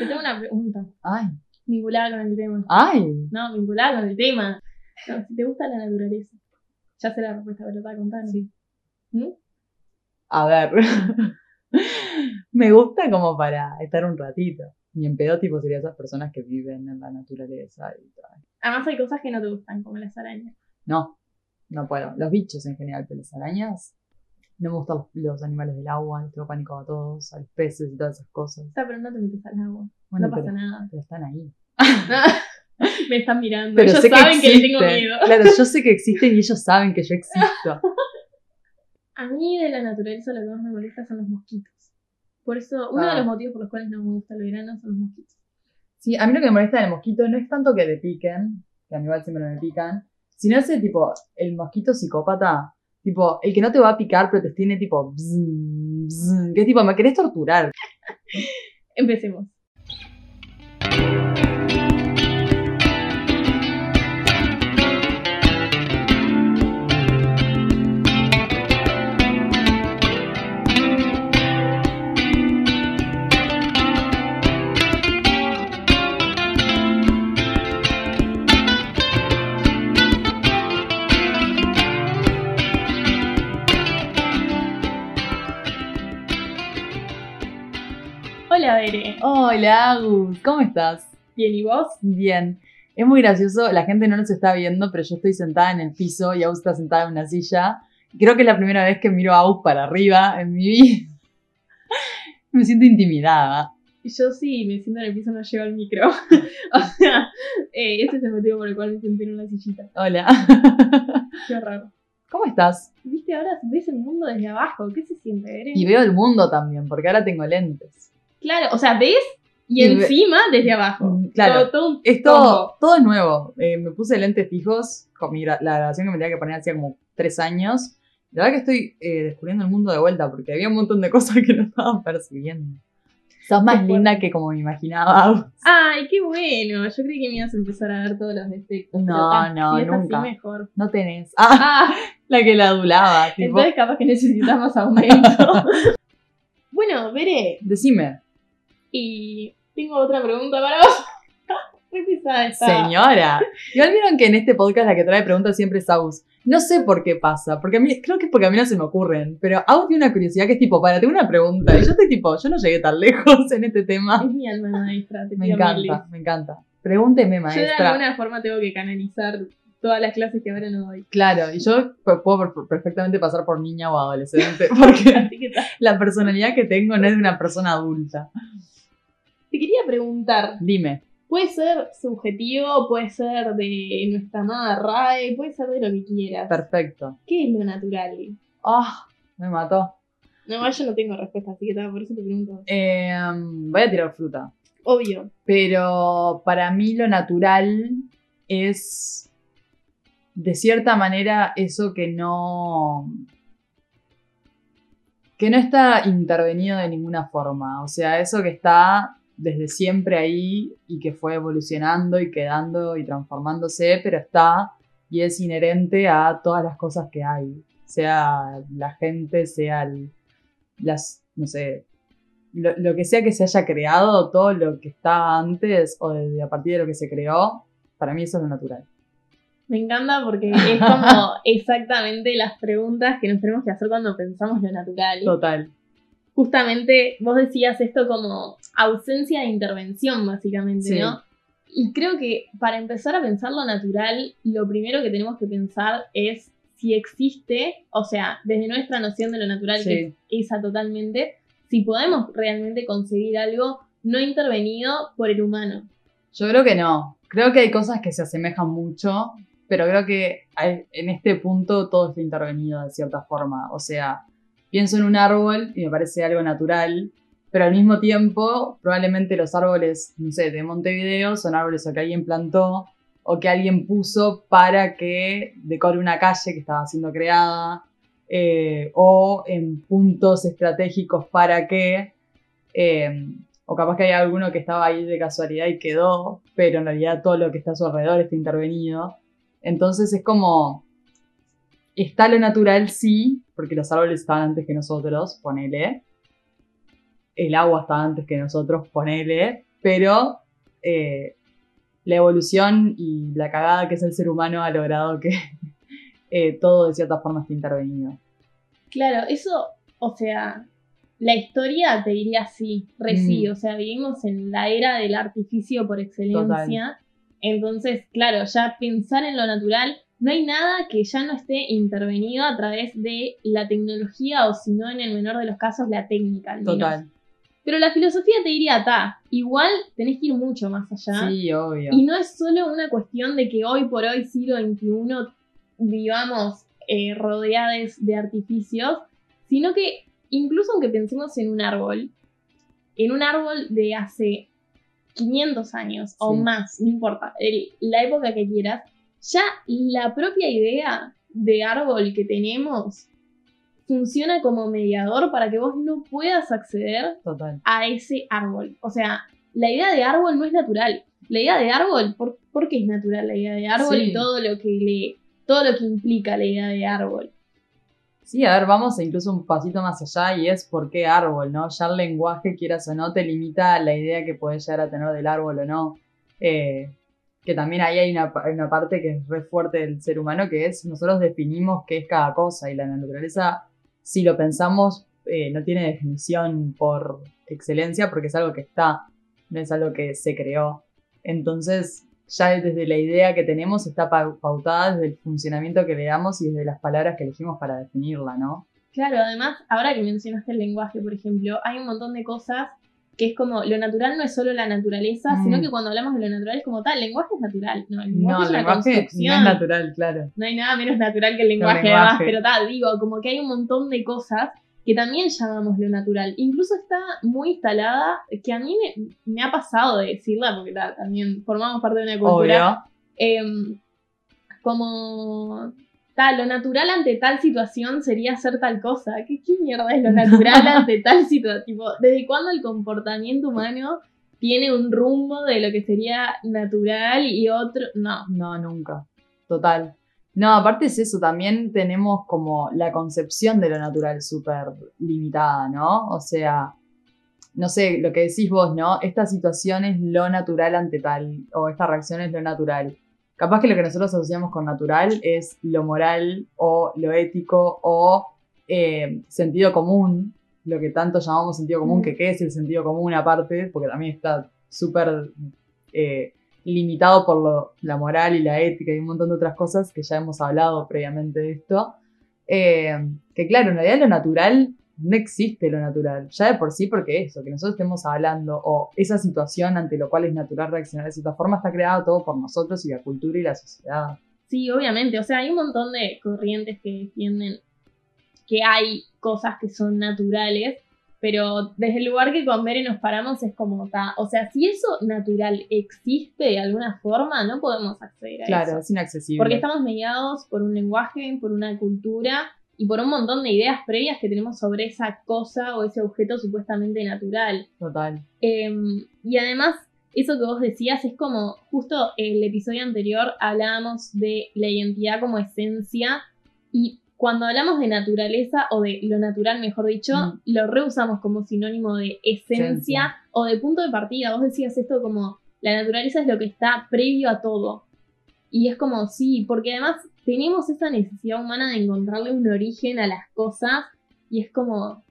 Te tengo una pregunta. Ay, Vinculada con el tema. ay. No, vinculada con el tema. No, si te gusta la naturaleza. Ya sé la respuesta, pero te voy a contar. Sí. ¿Mm? A ver. Me gusta como para estar un ratito. Y en pedo tipo sería esas personas que viven en la naturaleza y tal. Además hay cosas que no te gustan, como las arañas. No, no puedo. Los bichos en general, pero las arañas. No me gustan los, animales del agua, les tengo pánico a todos, a los peces y todas esas cosas. O sea, pero no te metes al agua. Bueno, no pasa pero, nada. pero están ahí. Me están mirando. Pero Ellos sé que saben que, les tengo miedo. Claro, yo sé que existen y ellos saben que yo existo. A mí de la naturaleza lo que más me molesta son los mosquitos. Por eso, uno Ah. de los motivos por los cuales no me gusta el verano son los mosquitos. Sí, a mí lo que me molesta del mosquito no es tanto que te piquen, que a mí igual siempre me pican, sino ese tipo, el mosquito psicópata, tipo, el que no te va a picar pero te tiene tipo, bzz, que tipo, me querés torturar. Empecemos. Hola, Agus, ¿cómo estás? Bien, ¿y vos? Bien. Es muy gracioso, la gente no nos está viendo, pero yo estoy sentada en el piso y Agus está sentada en una silla. Creo que es la primera vez que miro a Agus para arriba en mi vida. Me siento intimidada. Yo sí, me siento en el piso, no llevo el micro. o sea, eh, ese es el motivo por el cual me senté en una sillita. Hola. Qué raro. ¿Cómo estás? Viste, ahora ves el mundo desde abajo. ¿Qué se siente? Y veo el mundo también, porque ahora tengo lentes. Claro, o sea, ves y, Y ve- encima desde abajo. Mm, claro. Todo, todo Es todo, todo es nuevo. Eh, me puse lentes fijos con mi gra- la grabación que me tenía que poner hacía como tres años. La verdad que estoy eh, descubriendo el mundo de vuelta porque había un montón de cosas que no estaba percibiendo. Sos más linda que como me imaginaba. Ay, qué bueno. Yo creí que me ibas a empezar a ver todos los defectos. No, pero, ah, no, si es nunca. Así mejor. No tenés. Ah, Ah, la que la adulaba. Tipo, entonces capaz que necesitas más aumento. bueno, veré. decime, Y tengo otra pregunta para vos. Señora. Igual vieron que en este podcast la que trae preguntas siempre es Aus. No sé por qué pasa, porque a mí, creo que es porque a mí no se me ocurren, pero Aus tiene una curiosidad que es tipo, para, tengo una pregunta, y yo estoy tipo, yo no llegué tan lejos en este tema. Es mi alma maestra. Te Me pido encanta, me encanta. Pregúnteme, Yo de maestra. alguna forma tengo que canalizar todas las clases que ahora no doy. Claro, y yo puedo per- perfectamente pasar por niña o adolescente, porque la personalidad que tengo no es de una persona adulta. Te quería preguntar. Dime. Puede ser subjetivo, puede ser de nuestra amada RAE, puede ser de lo que quieras. Perfecto. ¿Qué es lo natural? Ah, me mató. No, yo no tengo respuesta, así que por eso te pregunto. Eh, voy a tirar fruta. Obvio. Pero para mí lo natural es, de cierta manera, eso que no... que no está intervenido de ninguna forma. O sea, eso que está desde siempre ahí y que fue evolucionando y quedando y transformándose, pero está y es inherente a todas las cosas que hay. Sea la gente, sea el- las, no sé, lo, lo que sea que se haya creado, todo lo que estaba antes o desde a partir de lo que se creó, para mí eso es lo natural. Me encanta porque es como exactamente las preguntas que nos tenemos que hacer cuando pensamos lo natural. Total. Justamente vos decías esto como ausencia de intervención, básicamente, Sí. ¿no? Y creo que para empezar a pensar lo natural, lo primero que tenemos que pensar es si existe, o sea, desde nuestra noción de lo natural, que es esa totalmente, si podemos realmente conseguir algo no intervenido por el humano. Yo creo que no. Creo que hay cosas que se asemejan mucho, pero creo que hay- en este punto todo está intervenido de cierta forma. O sea, pienso en un árbol y me parece algo natural, pero al mismo tiempo probablemente los árboles, no sé, de Montevideo son árboles que alguien plantó o que alguien puso para que decore una calle que estaba siendo creada eh, o en puntos estratégicos para que... eh, o capaz que hay alguno que estaba ahí de casualidad y quedó, pero en realidad todo lo que está a su alrededor está intervenido. Entonces es como, está lo natural, sí, porque los árboles estaban antes que nosotros, ponele. El agua estaba antes que nosotros, ponele. pero eh, la evolución y la cagada que es el ser humano ha logrado que eh, todo de cierta forma esté intervenido. Claro, eso, o sea, la historia te diría sí, reci, Mm. o sea, vivimos en la era del artificio por excelencia. Entonces, claro, ya pensar en lo natural, no hay nada que ya no esté intervenido a través de la tecnología o si no en el menor de los casos la técnica. al menos. Total. Pero la filosofía te diría, ta, igual tenés que ir mucho más allá. Sí, obvio. Y no es solo una cuestión de que hoy por hoy, siglo XXI, vivamos eh, rodeados de artificios, sino que incluso aunque pensemos en un árbol, en un árbol de hace 500 años o más, no importa, el- la época que quieras, ya la propia idea de árbol que tenemos funciona como mediador para que vos no puedas acceder Total. a ese árbol. O sea, la idea de árbol no es natural. La idea de árbol, ¿por, por qué es natural la idea de árbol Sí. y todo lo que le, todo lo que implica la idea de árbol? Sí, a ver, vamos incluso un pasito más allá y es por qué árbol, ¿no? Ya el lenguaje, quieras o no, te limita a la idea que puedes llegar a tener del árbol o no. Eh, que también ahí hay una, pa- hay una parte que es re fuerte del ser humano, que es nosotros definimos qué es cada cosa y la naturaleza, si lo pensamos, eh, no tiene definición por excelencia porque es algo que está, no es algo que se creó. Entonces, ya desde la idea que tenemos está pau- pautada desde el funcionamiento que le damos y desde las palabras que elegimos para definirla, ¿no? Claro, además, ahora que mencionaste el lenguaje, por ejemplo, hay un montón de cosas que es como, lo natural no es solo la naturaleza, Mm. sino que cuando hablamos de lo natural es como tal, el lenguaje es natural, no, el lenguaje No, es el una lenguaje no construcción. es natural, claro. No hay nada menos natural que el lenguaje, lenguaje. además, pero tal, digo, como que hay un montón de cosas que también llamamos lo natural. Incluso está muy instalada, que a mí me, me ha pasado de decirla, porque ta, también formamos parte de una cultura, Obvio. em, como lo natural ante tal situación sería hacer tal cosa. ¿Qué, qué mierda es lo natural ante tal situación? Tipo, ¿desde cuándo el comportamiento humano tiene un rumbo de lo que sería natural y otro? No. No, nunca. Total. No, aparte es eso, también tenemos como la concepción de lo natural súper limitada, ¿no? O sea, no sé, lo que decís vos, ¿no? Esta situación es lo natural ante tal, o esta reacción es lo natural. Capaz que lo que nosotros asociamos con natural es lo moral o lo ético o eh, sentido común, lo que tanto llamamos sentido común, Mm. que qué es el sentido común aparte, porque también está súper eh, limitado por lo- la moral y la ética y un montón de otras cosas que ya hemos hablado previamente de esto. Eh, que claro, en realidad lo natural no existe lo natural, ya de por sí porque eso, que nosotros estemos hablando o esa situación ante lo cual es natural reaccionar de cierta forma está creado todo por nosotros y la cultura y la sociedad. Sí, obviamente. O sea, hay un montón de corrientes que defienden que hay cosas que son naturales, pero desde el lugar que con Bere nos paramos es como está. O sea, si eso natural existe de alguna forma, no podemos acceder a Claro, eso. es inaccesible. Porque estamos mediados por un lenguaje, por una cultura y por un montón de ideas previas que tenemos sobre esa cosa o ese objeto supuestamente natural. Total. Em, y además, eso que vos decías es como, justo el episodio anterior hablábamos de la identidad como esencia y cuando hablamos de naturaleza o de lo natural, mejor dicho, Mm. lo reusamos como sinónimo de esencia, Esencia. o de punto de partida. Vos decías esto como, la naturaleza es lo que está previo a todo. Y es como, sí, porque además tenemos esa necesidad humana de encontrarle un origen a las cosas y es como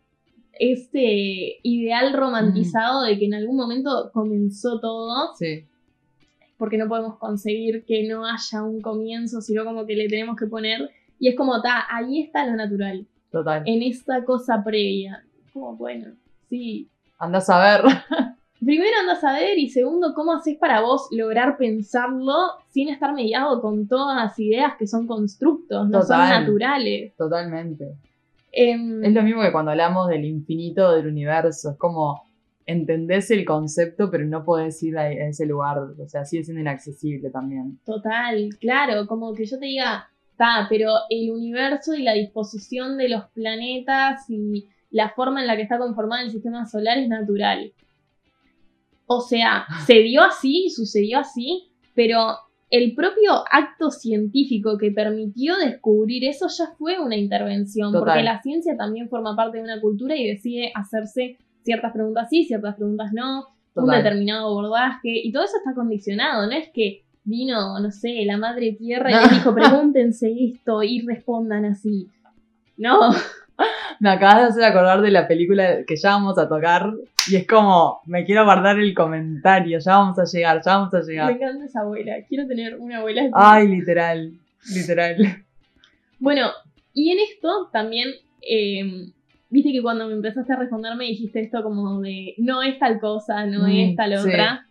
este ideal romantizado de que en algún momento comenzó todo, Sí, porque no podemos conseguir que no haya un comienzo, sino como que le tenemos que poner, y es como, ta, ahí está lo natural, total. en esta cosa previa. Como, bueno, sí. Andás a ver. Primero andas a ver y segundo, ¿cómo haces para vos lograr pensarlo sin estar mediado con todas las ideas que son constructos, no son naturales? Totalmente. Em, Es lo mismo que cuando hablamos del infinito del universo. Es como entendés el concepto, pero no podés ir a, a ese lugar. O sea, sigue siendo inaccesible también. Total, claro, como que yo te diga, está, pero el universo y la disposición de los planetas y la forma en la que está conformado el sistema solar es natural. O sea, se dio así, sucedió así, pero el propio acto científico que permitió descubrir eso ya fue una intervención, Total. porque la ciencia también forma parte de una cultura y decide hacerse ciertas preguntas sí, ciertas preguntas no. un determinado abordaje, y todo eso está condicionado, no es que vino, no sé, la madre tierra y No. les dijo, pregúntense esto y respondan así. No, Me acabas de hacer acordar de la película que ya vamos a tocar y es como, me quiero guardar el comentario, ya vamos a llegar, ya vamos a me llegar. encanta esa abuela, quiero tener una abuela así. Ay, literal, literal. Bueno, y en esto también, eh, viste que cuando me empezaste a responder me dijiste esto como de, no es tal cosa, no Mm, es tal sí. otra.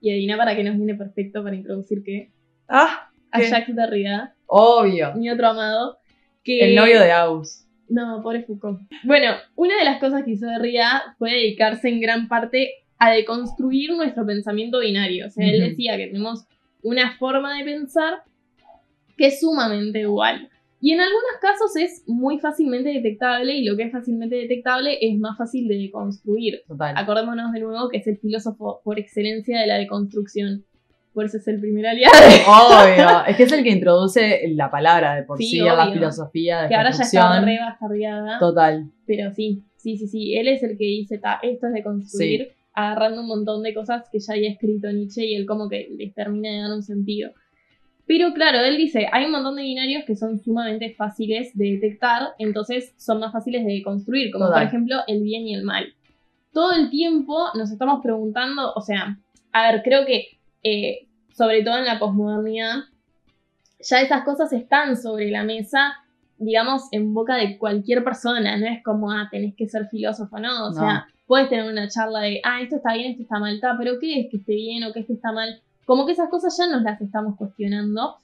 Y adivina para qué nos viene perfecto para introducir que Ah, a ¿qué? Jacques Derrida, obvio. mi otro amado, que... El novio de Aus. No, pobre Foucault. Bueno, una de las cosas que hizo Derrida fue dedicarse en gran parte a deconstruir nuestro pensamiento binario. O sea, él decía que tenemos una forma de pensar que es sumamente dual. Y en algunos casos es muy fácilmente detectable y lo que es fácilmente detectable es más fácil de deconstruir. Total. Acordémonos de nuevo que es el filósofo por excelencia de la deconstrucción. Por eso es el primer aliado. Obvio. Es que es el que introduce la palabra de por sí, Sí, a la filosofía de Que ahora ya está construcción. re bastardeada. Total. Pero sí, sí, sí, sí. Él es el que dice, "Ta, esto es de construir, agarrando un montón de cosas que ya había escrito Nietzsche y él como que les termina de dar un sentido. Pero claro, él dice, hay un montón de binarios que son sumamente fáciles de detectar, entonces son más fáciles de construir, como Total. por ejemplo el bien y el mal. Todo el tiempo nos estamos preguntando, o sea, a ver, creo que eh, sobre todo en la posmodernidad, ya esas cosas están sobre la mesa digamos, en boca de cualquier persona, no es como, ah, tenés que ser filósofo, no, o No. sea, puedes tener una charla de, ah, esto está bien, esto está mal, pero ¿qué es que esté bien o que esto está mal? Como que esas cosas ya nos las estamos cuestionando,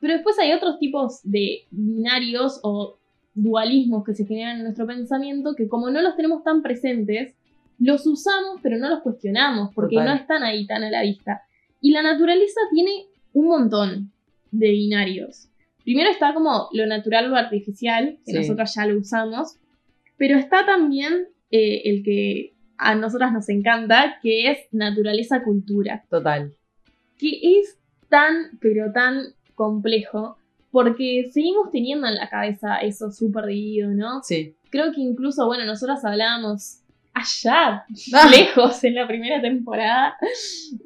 pero después hay otros tipos de binarios o dualismos que se generan en nuestro pensamiento que como no los tenemos tan presentes, los usamos pero no los cuestionamos porque Total. no están ahí tan a la vista. Y la naturaleza tiene un montón de binarios. Primero está como lo natural o lo artificial, que Sí. nosotros ya lo usamos, pero está también eh, el que a nosotras nos encanta, que es naturaleza-cultura, Total. que es tan, pero tan complejo, porque seguimos teniendo en la cabeza eso súper dividido, ¿no? Sí. Creo que incluso, bueno, nosotras hablábamos allá, Ah. lejos en la primera temporada,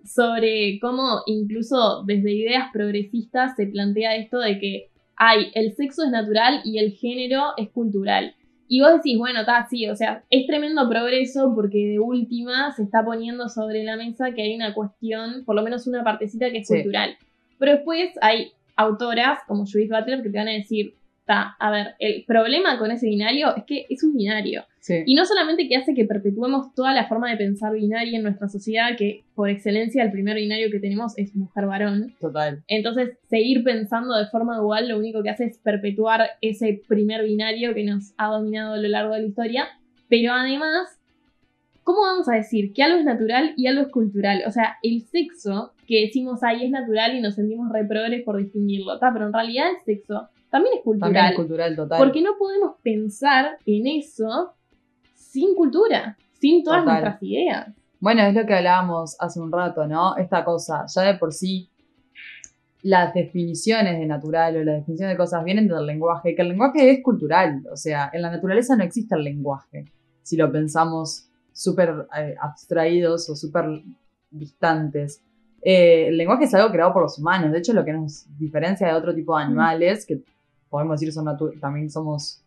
sobre cómo incluso desde ideas progresistas se plantea esto de que hay el sexo es natural y el género es cultural. Y vos decís, bueno, está así, o sea, es tremendo progreso porque de última se está poniendo sobre la mesa que hay una cuestión, por lo menos una partecita que es Sí. cultural. Pero después hay autoras como Judith Butler que te van a decir, está, a ver, el problema con ese binario es que es un binario. Sí. Y no solamente que hace que perpetuemos toda la forma de pensar binaria en nuestra sociedad, que por excelencia el primer binario que tenemos es mujer-varón. Total. Entonces, seguir pensando de forma dual lo único que hace es perpetuar ese primer binario que nos ha dominado a lo largo de la historia. Pero además, ¿cómo vamos a decir que algo es natural y algo es cultural? O sea, el sexo que decimos ahí es natural y nos sentimos reprogres por distinguirlo, ¿tá? pero en realidad el sexo también es cultural. También es cultural, total. Porque no podemos pensar en eso sin cultura, sin todas Total. nuestras ideas. Bueno, es lo que hablábamos hace un rato, ¿no? Esta cosa, ya de por sí, las definiciones de natural o las definiciones de cosas vienen del lenguaje, que el lenguaje es cultural, o sea, en la naturaleza no existe el lenguaje, si lo pensamos súper eh, abstraídos o súper distantes. Eh, el lenguaje es algo creado por los humanos, de hecho lo que nos diferencia de otro tipo de animales, que podemos decir son también somos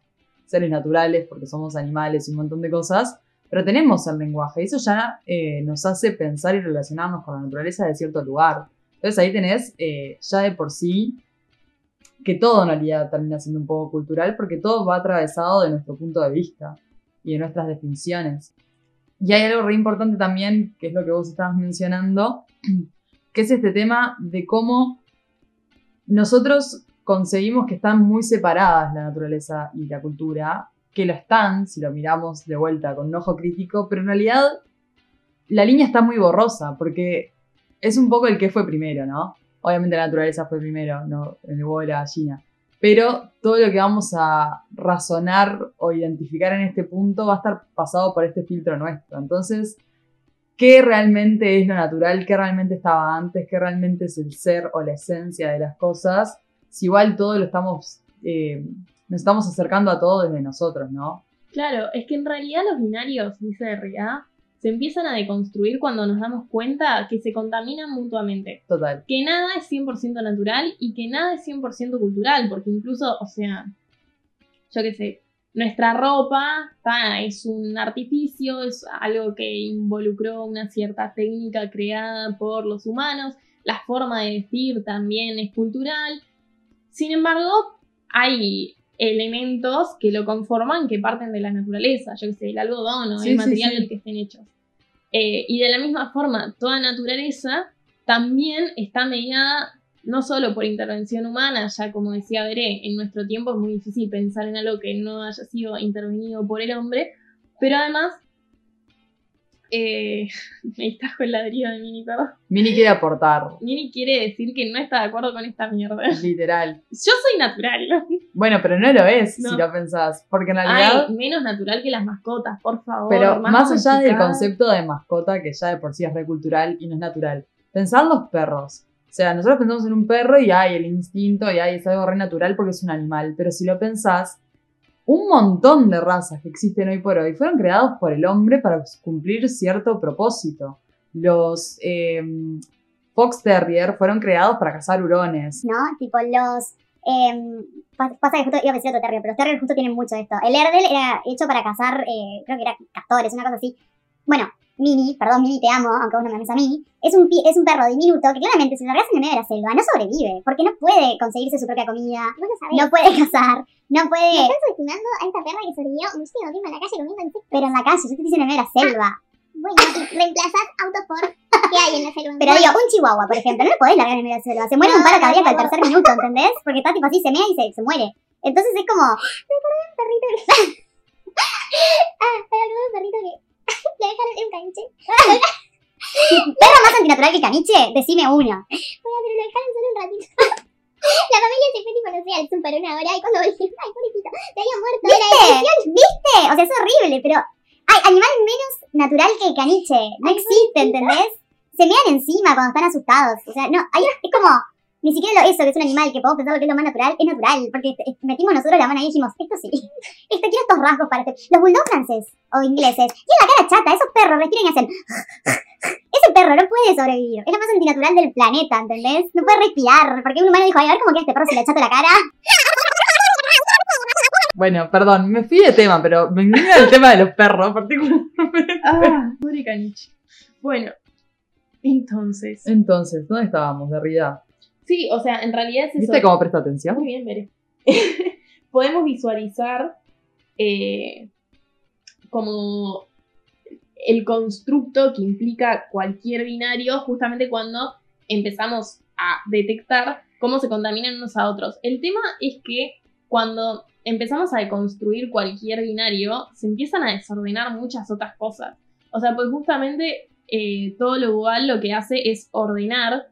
seres naturales porque somos animales y un montón de cosas, pero tenemos el lenguaje y eso ya eh, nos hace pensar y relacionarnos con la naturaleza de cierto lugar. Entonces ahí tenés eh, ya de por sí que todo en realidad termina siendo un poco cultural porque todo va atravesado de nuestro punto de vista y de nuestras definiciones. Y hay algo re importante también, que es lo que vos estabas mencionando, que es este tema de cómo nosotros conseguimos que están muy separadas la naturaleza y la cultura, que lo están, si lo miramos de vuelta con un ojo crítico, pero en realidad la línea está muy borrosa, porque es un poco el que fue primero, ¿no? Obviamente la naturaleza fue primero, no el huevo de la gallina. Pero todo lo que vamos a razonar o identificar en este punto va a estar pasado por este filtro nuestro. Entonces, ¿qué realmente es lo natural? ¿Qué realmente estaba antes? ¿Qué realmente es el ser o la esencia de las cosas? Si igual todo lo estamos, eh, nos estamos acercando a todo desde nosotros, ¿no? Claro, es que en realidad los binarios, dice Derrida, se empiezan a deconstruir cuando nos damos cuenta que se contaminan mutuamente. Total. Que nada es 100% natural y que nada es 100% cultural, porque incluso, o sea, yo qué sé, nuestra ropa ta, es un artificio, es algo que involucró una cierta técnica creada por los humanos, la forma de vestir también es cultural. Sin embargo, hay elementos que lo conforman que parten de la naturaleza, yo que sé, el algodón o Sí, el sí, material sí. del que estén hechos. Eh, y de la misma forma, toda naturaleza también está mediada no solo por intervención humana, ya como decía Veré, en nuestro tiempo es muy difícil pensar en algo que no haya sido intervenido por el hombre, pero además, eh, me distrajo el ladrillo de Mini, perdón. Mini quiere aportar, Mini quiere decir que no está de acuerdo con esta mierda. literal. Yo soy natural. Bueno, pero no lo es No. si lo pensás, porque en realidad... Ay, menos natural que las mascotas, por favor. Pero más allá del concepto de mascota, que ya de por sí es re cultural y no es natural, pensar en los perros. O sea, nosotros pensamos en un perro y hay el instinto y hay es algo re natural porque es un animal. Pero si lo pensás, un montón de razas que existen hoy por hoy fueron creados por el hombre para cumplir cierto propósito. Los eh, Fox Terrier fueron creados para cazar hurones. ¿no? Tipo los... em, pa- pasa que justo iba a decir otro terrier, pero los terriers justo tienen mucho de esto. El Erdel era hecho para cazar, eh, creo que era castores, una cosa así. Bueno, Mini, perdón Mini, te amo, aunque vos no me ames a mí, es un, es un perro diminuto que claramente si lo en el medio de la selva no sobrevive, porque no puede conseguirse su propia comida, no puede cazar, no puede... Me están subestimando a esta perra que sobrevivió muchísimo tiempo en la calle comiendo insectos. Pero en la calle, yo te estoy en de la selva. Bueno, y reemplazás autos por ¿qué hay en la selva? Pero digo, un chihuahua, por ejemplo, no lo podés largar en medio de la selva. Se muere un paro cardíaco al tercer minuto, ¿entendés? Porque está tipo así, se mea y se, se muere. Entonces es como, perrito que... ah, pero algún perrito que le dejaron en un caniche. perro más antinatural que caniche, decime uno. Bueno, pero lo dejaron solo un ratito. La familia se fue tipo, no sé, al súper una hora y cuando volvieron, ay, pobrecito, se había muerto. ¿Viste? ¿Viste? O sea, es horrible, pero hay animal menos natural que el caniche. No existe, ¿entendés? Se mean encima cuando están asustados. O sea, no, hay, es como, ni siquiera lo, eso que es un animal que podemos pensar que es lo más natural, es natural. Porque eh, metimos nosotros la mano ahí y dijimos, esto sí, esto quiero estos rasgos para hacer. Los bulldogs franceses o ingleses, tienen la cara chata, esos perros respiran y hacen... Ese perro no puede sobrevivir. Es lo más antinatural del planeta, ¿entendés? No puede respirar. Porque un humano dijo, ay, a ver cómo queda este perro si le chato la cara. Bueno, perdón, me fui de tema, pero me indigna el tema de los perros particularmente. Ah, pobre caniche. Bueno, entonces. Entonces, ¿dónde estábamos, Derrida? Sí, o sea, en realidad es eso. ¿Viste cómo presta atención? Muy bien, Bere. Podemos visualizar eh, como el constructo que implica cualquier binario justamente cuando empezamos a detectar cómo se contaminan unos a otros. El tema es que cuando empezamos a deconstruir cualquier binario, se empiezan a desordenar muchas otras cosas. O sea, pues justamente eh, todo lo dual lo que hace es ordenar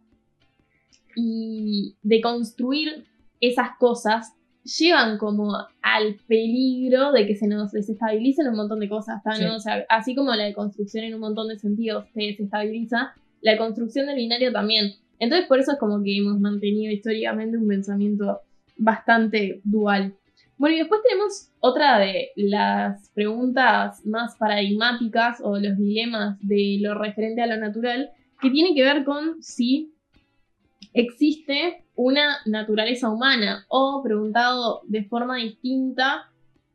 y deconstruir esas cosas llevan como al peligro de que se nos desestabilicen un montón de cosas, ¿tá? Sí. ¿no? O sea, así como la deconstrucción en un montón de sentidos se desestabiliza, la construcción del binario también. Entonces por eso es como que hemos mantenido históricamente un pensamiento bastante dual. Bueno, y después tenemos otra de las preguntas más paradigmáticas o los dilemas de lo referente a lo natural, que tiene que ver con si existe una naturaleza humana o preguntado de forma distinta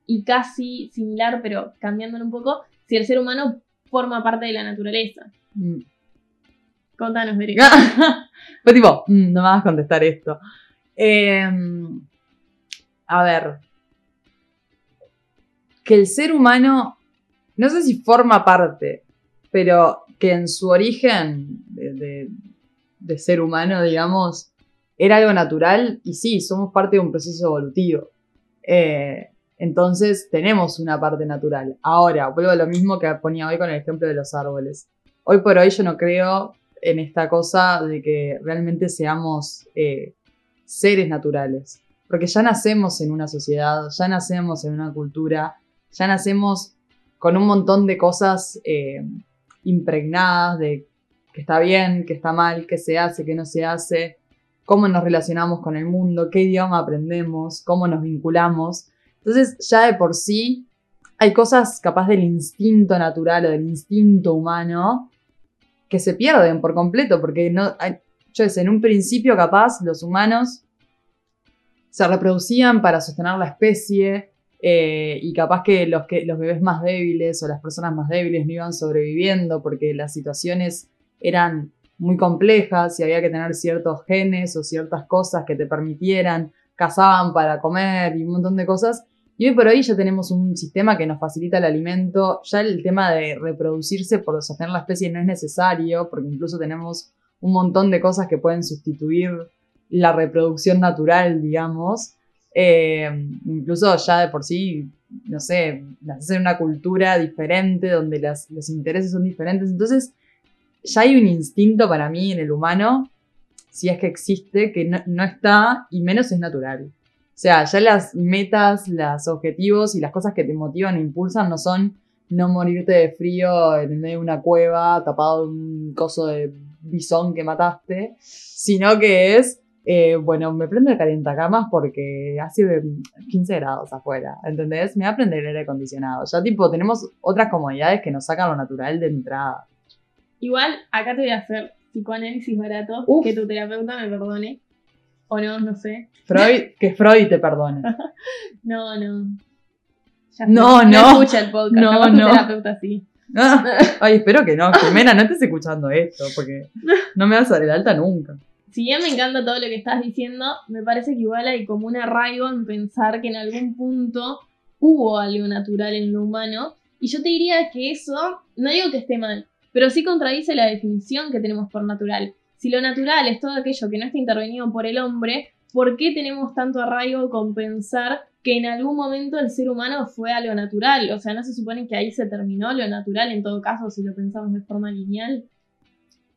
y casi similar, pero cambiándolo un poco, si el ser humano forma parte de la naturaleza. Mm. Contanos, Bere. Fue tipo, "Mm, no me vas a contestar esto. Em, a ver. Que el ser humano, no sé si forma parte, pero que en su origen de, de- de ser humano, digamos, era algo natural y sí, somos parte de un proceso evolutivo. Eh, entonces tenemos una parte natural. Ahora, vuelvo a lo mismo que ponía hoy con el ejemplo de los árboles. Hoy por hoy yo no creo en esta cosa de que realmente seamos eh, seres naturales. Porque ya nacemos en una sociedad, ya nacemos en una cultura, ya nacemos con un montón de cosas eh, impregnadas de que está bien, que está mal, que se hace, que no se hace, cómo nos relacionamos con el mundo, qué idioma aprendemos, cómo nos vinculamos. Entonces ya de por sí hay cosas capaz del instinto natural o del instinto humano que se pierden por completo, porque no, yo en un principio capaz los humanos se reproducían para sostener la especie eh, y capaz que los, que los bebés más débiles o las personas más débiles no iban sobreviviendo porque las situaciones eran muy complejas y había que tener ciertos genes o ciertas cosas que te permitieran, cazaban para comer y un montón de cosas. Y hoy por hoy ya tenemos un sistema que nos facilita el alimento. Ya el tema de reproducirse por sostener la especie no es necesario, porque incluso tenemos un montón de cosas que pueden sustituir la reproducción natural, digamos. Eh, incluso ya de por sí, no sé, naces en una cultura diferente, donde los intereses son diferentes. Entonces, ya hay un instinto para mí en el humano, si es que existe, que no, no está y menos es natural. O sea, ya las metas, los objetivos y las cosas que te motivan e impulsan no son no morirte de frío en medio de una cueva tapado de un coso de bisón que mataste, sino que es, eh, bueno, me prendo el calientacamas porque hace 15 grados afuera, ¿entendés? Me va a prender el aire acondicionado. Ya tipo, tenemos otras comodidades que nos sacan lo natural de entrada. Igual, acá te voy a hacer psicoanálisis barato, Uf. que tu terapeuta me perdone. O no, no sé. Freud, que Freud te perdone. No, no. Ya No, fue. no. escucha el podcast. No, capaz tu no. terapeuta sí. Ay, espero que no. Jimena, no estés escuchando esto, porque no me vas a dar el alta nunca. Si bien me encanta todo lo que estás diciendo, me parece que igual hay como un arraigo en pensar que en algún punto hubo algo natural en lo humano. Y yo te diría que eso, no digo que esté mal, pero sí contradice la definición que tenemos por natural. Si lo natural es todo aquello que no está intervenido por el hombre, ¿por qué tenemos tanto arraigo con pensar que en algún momento el ser humano fue algo natural? O sea, ¿no se supone que ahí se terminó lo natural en todo caso si lo pensamos de forma lineal?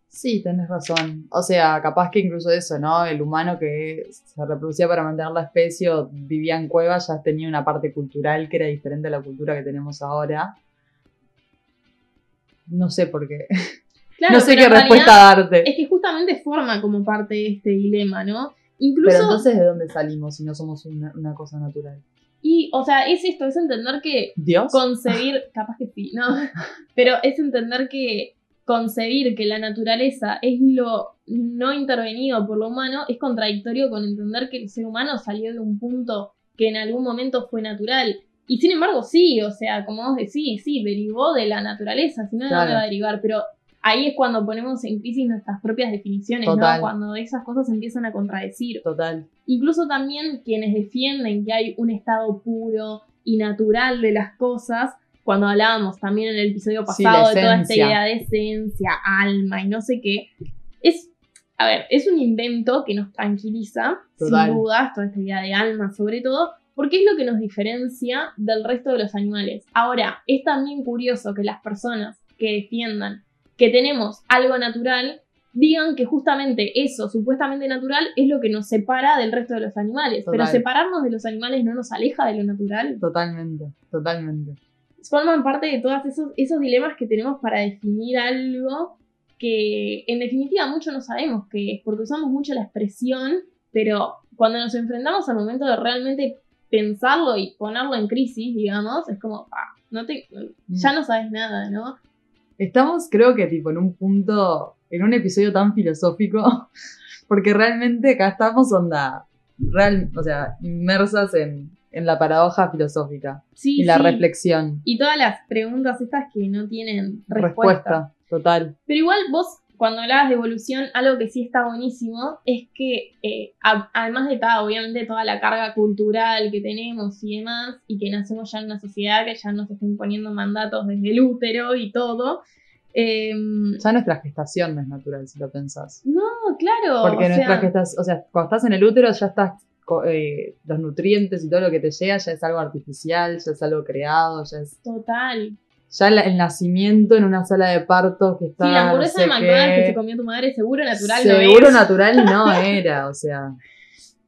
Sí, tenés razón. O sea, capaz que incluso eso, ¿no? El humano que se reproducía para mantener la especie o vivía en cuevas ya tenía una parte cultural que era diferente a la cultura que tenemos ahora. No sé por qué. Claro, no sé qué respuesta darte. Es que justamente forma como parte de este dilema, ¿no? Incluso, Pero entonces, ¿de dónde salimos si no somos una, una cosa natural? y, o sea, es esto, es entender que ¿Dios? concebir, capaz que sí, ¿no? Pero es entender que concebir que la naturaleza es lo no intervenido por lo humano es contradictorio con entender que el ser humano salió de un punto que en algún momento fue natural. Y sin embargo, sí, o sea, como vos decís, sí, derivó de la naturaleza, si no, ¿de dónde Claro. va a derivar? Pero ahí es cuando ponemos en crisis nuestras propias definiciones, Total. ¿no? Cuando esas cosas se empiezan a contradecir. Total. Incluso también quienes defienden que hay un estado puro y natural de las cosas, cuando hablábamos también en el episodio pasado de toda esta idea de esencia, alma y no sé qué, es, a ver, es un invento que nos tranquiliza, Total. sin dudas, toda esta idea de alma sobre todo, porque es lo que nos diferencia del resto de los animales. Ahora, es también curioso que las personas que defiendan que tenemos algo natural digan que justamente eso supuestamente natural es lo que nos separa del resto de los animales. Pero separarnos de los animales no nos aleja de lo natural. Totalmente. Totalmente. Forman parte de todos esos, esos dilemas que tenemos para definir algo que en definitiva mucho no sabemos qué es, porque usamos mucho la expresión, pero cuando nos enfrentamos al momento de realmente pensarlo y ponerlo en crisis, digamos, es como, ah, no te, ya no sabes nada, ¿no? Estamos, creo que, tipo, en un punto, en un episodio tan filosófico, porque realmente acá estamos onda, real, o sea, inmersas en, en la paradoja filosófica Sí, y la sí. reflexión, Y todas las preguntas estas que no tienen respuesta. respuesta, total. Pero igual vos, cuando hablabas de evolución, algo que sí está buenísimo es que, eh, a- además de toda, obviamente, toda la carga cultural que tenemos y demás, y que nacemos ya en una sociedad que ya nos está imponiendo mandatos desde el útero y todo. eh, Ya nuestra gestación no es natural, si lo pensás. no, claro. Porque o nuestra sea, gestación, o sea, cuando estás en el útero ya estás, eh, los nutrientes y todo lo que te llega ya es algo artificial, ya es algo creado, ya es... Total. Ya la- el nacimiento en una sala de parto que está... Sí, la no hamburguesa sé de McDonald's que se comió tu madre, seguro natural no Seguro es. natural no era, o sea...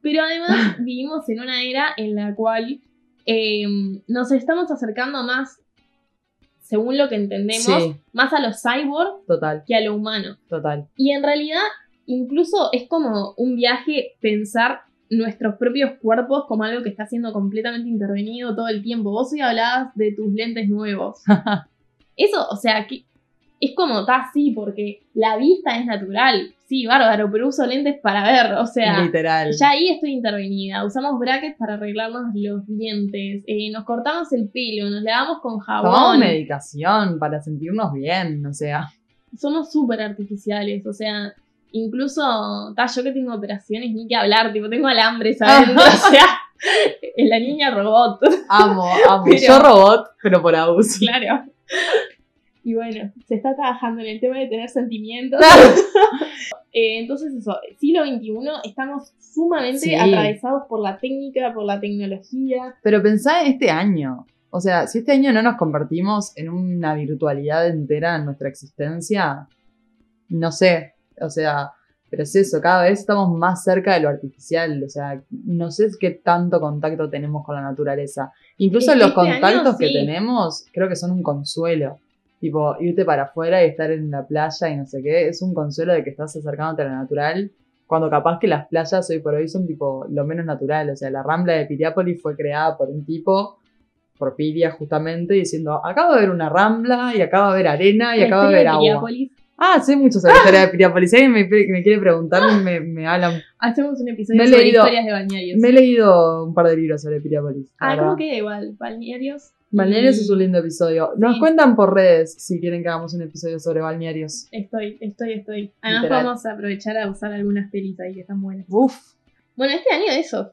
Pero además vivimos en una era en la cual eh, nos estamos acercando más, según lo que entendemos, Sí. más a lo cyborg Total, que a lo humano. total. Y en realidad, incluso es como un viaje pensar nuestros propios cuerpos como algo que está siendo completamente intervenido todo el tiempo. Vos hoy hablabas de tus lentes nuevos. Eso, o sea, que es como está así, porque la vista es natural. Sí, bárbaro, pero uso lentes para ver, o sea. Literal. Ya ahí estoy intervenida. Usamos brackets para arreglarnos los dientes. eh, nos cortamos el pelo, nos lavamos con Tomamos jabón. medicación para sentirnos bien, o sea. Somos súper artificiales. O sea, incluso, ta, yo que tengo operaciones, ni que hablar, tipo, tengo alambres adentro. o sea, es la niña robot. Amo, amo. Pero- Yo robot, pero por abuso. claro. Y bueno, se está trabajando en el tema de tener sentimientos. Eh, entonces eso, siglo XXI, estamos sumamente Sí. atravesados por la técnica, por la tecnología. Pero pensá en este año. O sea, si este año no nos convertimos en una virtualidad entera en nuestra existencia, no sé. O sea, pero es eso, cada vez estamos más cerca de lo artificial. O sea, no sé qué tanto contacto tenemos con la naturaleza. Incluso los este año contactos que tenemos, creo que son un consuelo. Tipo, irte para afuera y estar en la playa y no sé qué, es un consuelo de que estás acercándote a lo natural. Cuando capaz que las playas hoy por hoy son tipo lo menos natural. O sea, la rambla de Piriápolis fue creada por un tipo, por Piria justamente, diciendo, acá va a haber una rambla y acá va a haber arena y La acá va a historia haber de agua. Piriápolis. Ah, sé mucho sobre la historia de Piriápolis. Si alguien me, me quiere preguntar, me, me hablan. Hacemos un episodio Me sobre leído- historias de bañarios. Me he leído un par de libros sobre Piriápolis. Ah. ¿cómo queda igual? Balnearios. Balnearios y- es un lindo episodio. Nos Sí. cuentan por redes si quieren que hagamos un episodio sobre balnearios. Estoy, estoy, estoy. Además Literal. vamos a aprovechar a usar algunas pelis ahí que están buenas. Uf, Bueno, este año eso,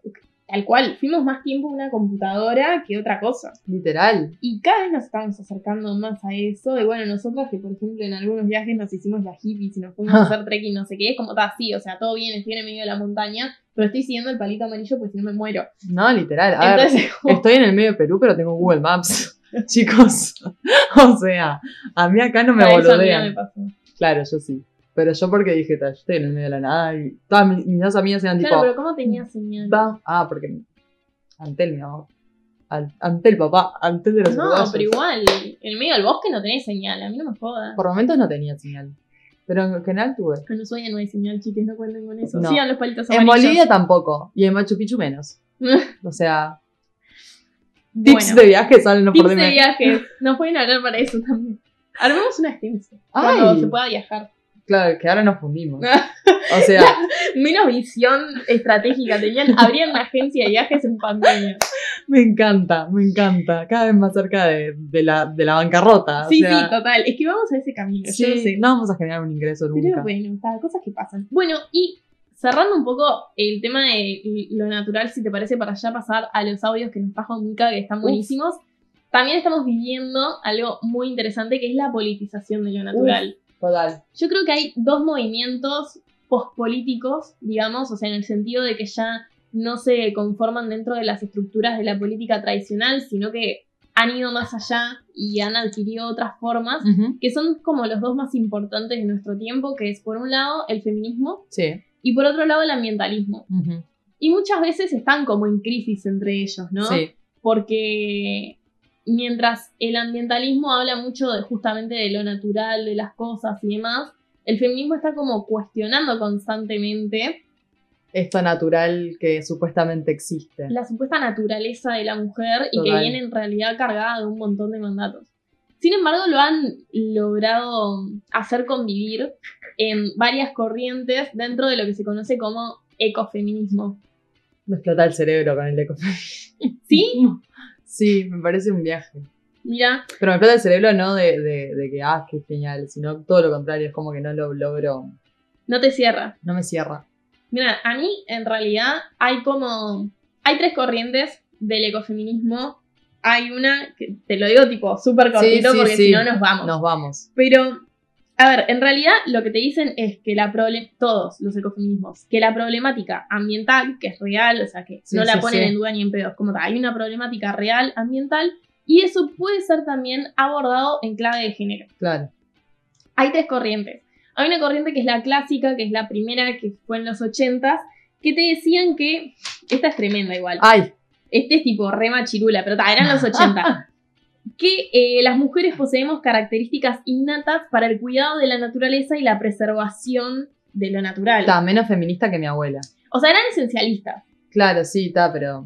tal cual, fuimos más tiempo en una computadora que otra cosa. literal. Y cada vez nos estamos acercando más a eso. Y bueno, nosotras que por ejemplo en algunos viajes nos hicimos las hippies y nos fuimos a hacer trekking, no sé qué, es como está así, o sea, todo bien, estoy en el medio de la montaña, pero estoy siguiendo el palito amarillo porque si no me muero. No, literal. A ver, Entonces, como- estoy en el medio de Perú, pero tengo Google Maps. Chicos, o sea, a mí acá no me boludean. Claro, yo sí. Pero yo porque dije, "Ta, yo estoy en el medio de la nada y todas mis, mis dos amigas eran Claro, tipo, pero ¿cómo tenía señal? "Va". ah, porque Antel, mi amor. An- Antel, papá. Antel de los No, uruguayos. pero igual, en medio del bosque no tenés señal, a mí no me jodas. Por momentos no tenía señal. Pero en general tuve. En Ushuaia no hay señal, chiques, no cuenten con eso. No. Sigan los palitos En amarillos. Bolivia tampoco. Y en Machu Picchu menos. O sea, tips Bueno, de viaje salen no por tips de viajes. Nos pueden hablar para eso también. Armemos una agencia cuando se pueda viajar. Claro, que ahora nos fundimos. O sea, Menos visión estratégica tenían. Habrían una agencia de viajes en pandemia. me encanta, me encanta. Cada vez más cerca de, de la, de la bancarrota. o Sí, sea, sí, total. Es que vamos a ese camino. sí, yo lo sé. no vamos a generar un ingreso Pero nunca. bueno, está, cosas que pasan. Bueno, y cerrando un poco el tema de lo natural, si te parece, para ya pasar a los audios que nos trajo Mika, que están Uf. buenísimos. También estamos viviendo algo muy interesante que es la politización de lo natural. Total. Yo creo que hay dos movimientos pospolíticos, digamos, o sea, en el sentido de que ya no se conforman dentro de las estructuras de la política tradicional, sino que han ido más allá y han adquirido otras formas, que son como los dos más importantes de nuestro tiempo, que es por un lado el feminismo Sí. y por otro lado el ambientalismo. Y muchas veces están como en crisis entre ellos, ¿no? Sí. porque mientras el ambientalismo habla mucho de, justamente de lo natural, de las cosas y demás, el feminismo está como cuestionando constantemente Esto natural que supuestamente existe. la supuesta naturaleza de la mujer y que Total. viene en realidad cargada de un montón de mandatos. Sin embargo, lo han logrado hacer convivir en varias corrientes dentro de lo que se conoce como ecofeminismo. Me explota el cerebro con el ecofeminismo. ¿Sí? Sí, me parece un viaje. Mira, Pero me explota el cerebro no de, de, de que, ah, qué genial, sino todo lo contrario, es como que no lo logro, no te cierra. no me cierra. Mira, a mí en realidad hay como. Hay tres corrientes del ecofeminismo. Hay una, que te lo digo tipo súper cortito sí, porque sí. si no nos vamos. Nos vamos. Pero, a ver, en realidad lo que te dicen es que la problema. Todos los ecofeminismos, que la problemática ambiental, que es real, o sea que Sí, no la sí, ponen sí. en duda ni en pedos, como tal, hay una problemática real ambiental y eso puede ser también abordado en clave de género. Claro. Hay tres corrientes. Hay una corriente que es la clásica, que es la primera que fue en los 80s, que te decían que. Esta es tremenda igual. Ay, Este es tipo rema chirula, pero ta, eran los 80. Que eh, las mujeres poseemos características innatas para el cuidado de la naturaleza y la preservación de lo natural. está menos feminista que mi abuela. O sea, eran esencialistas. Claro, sí, está, pero.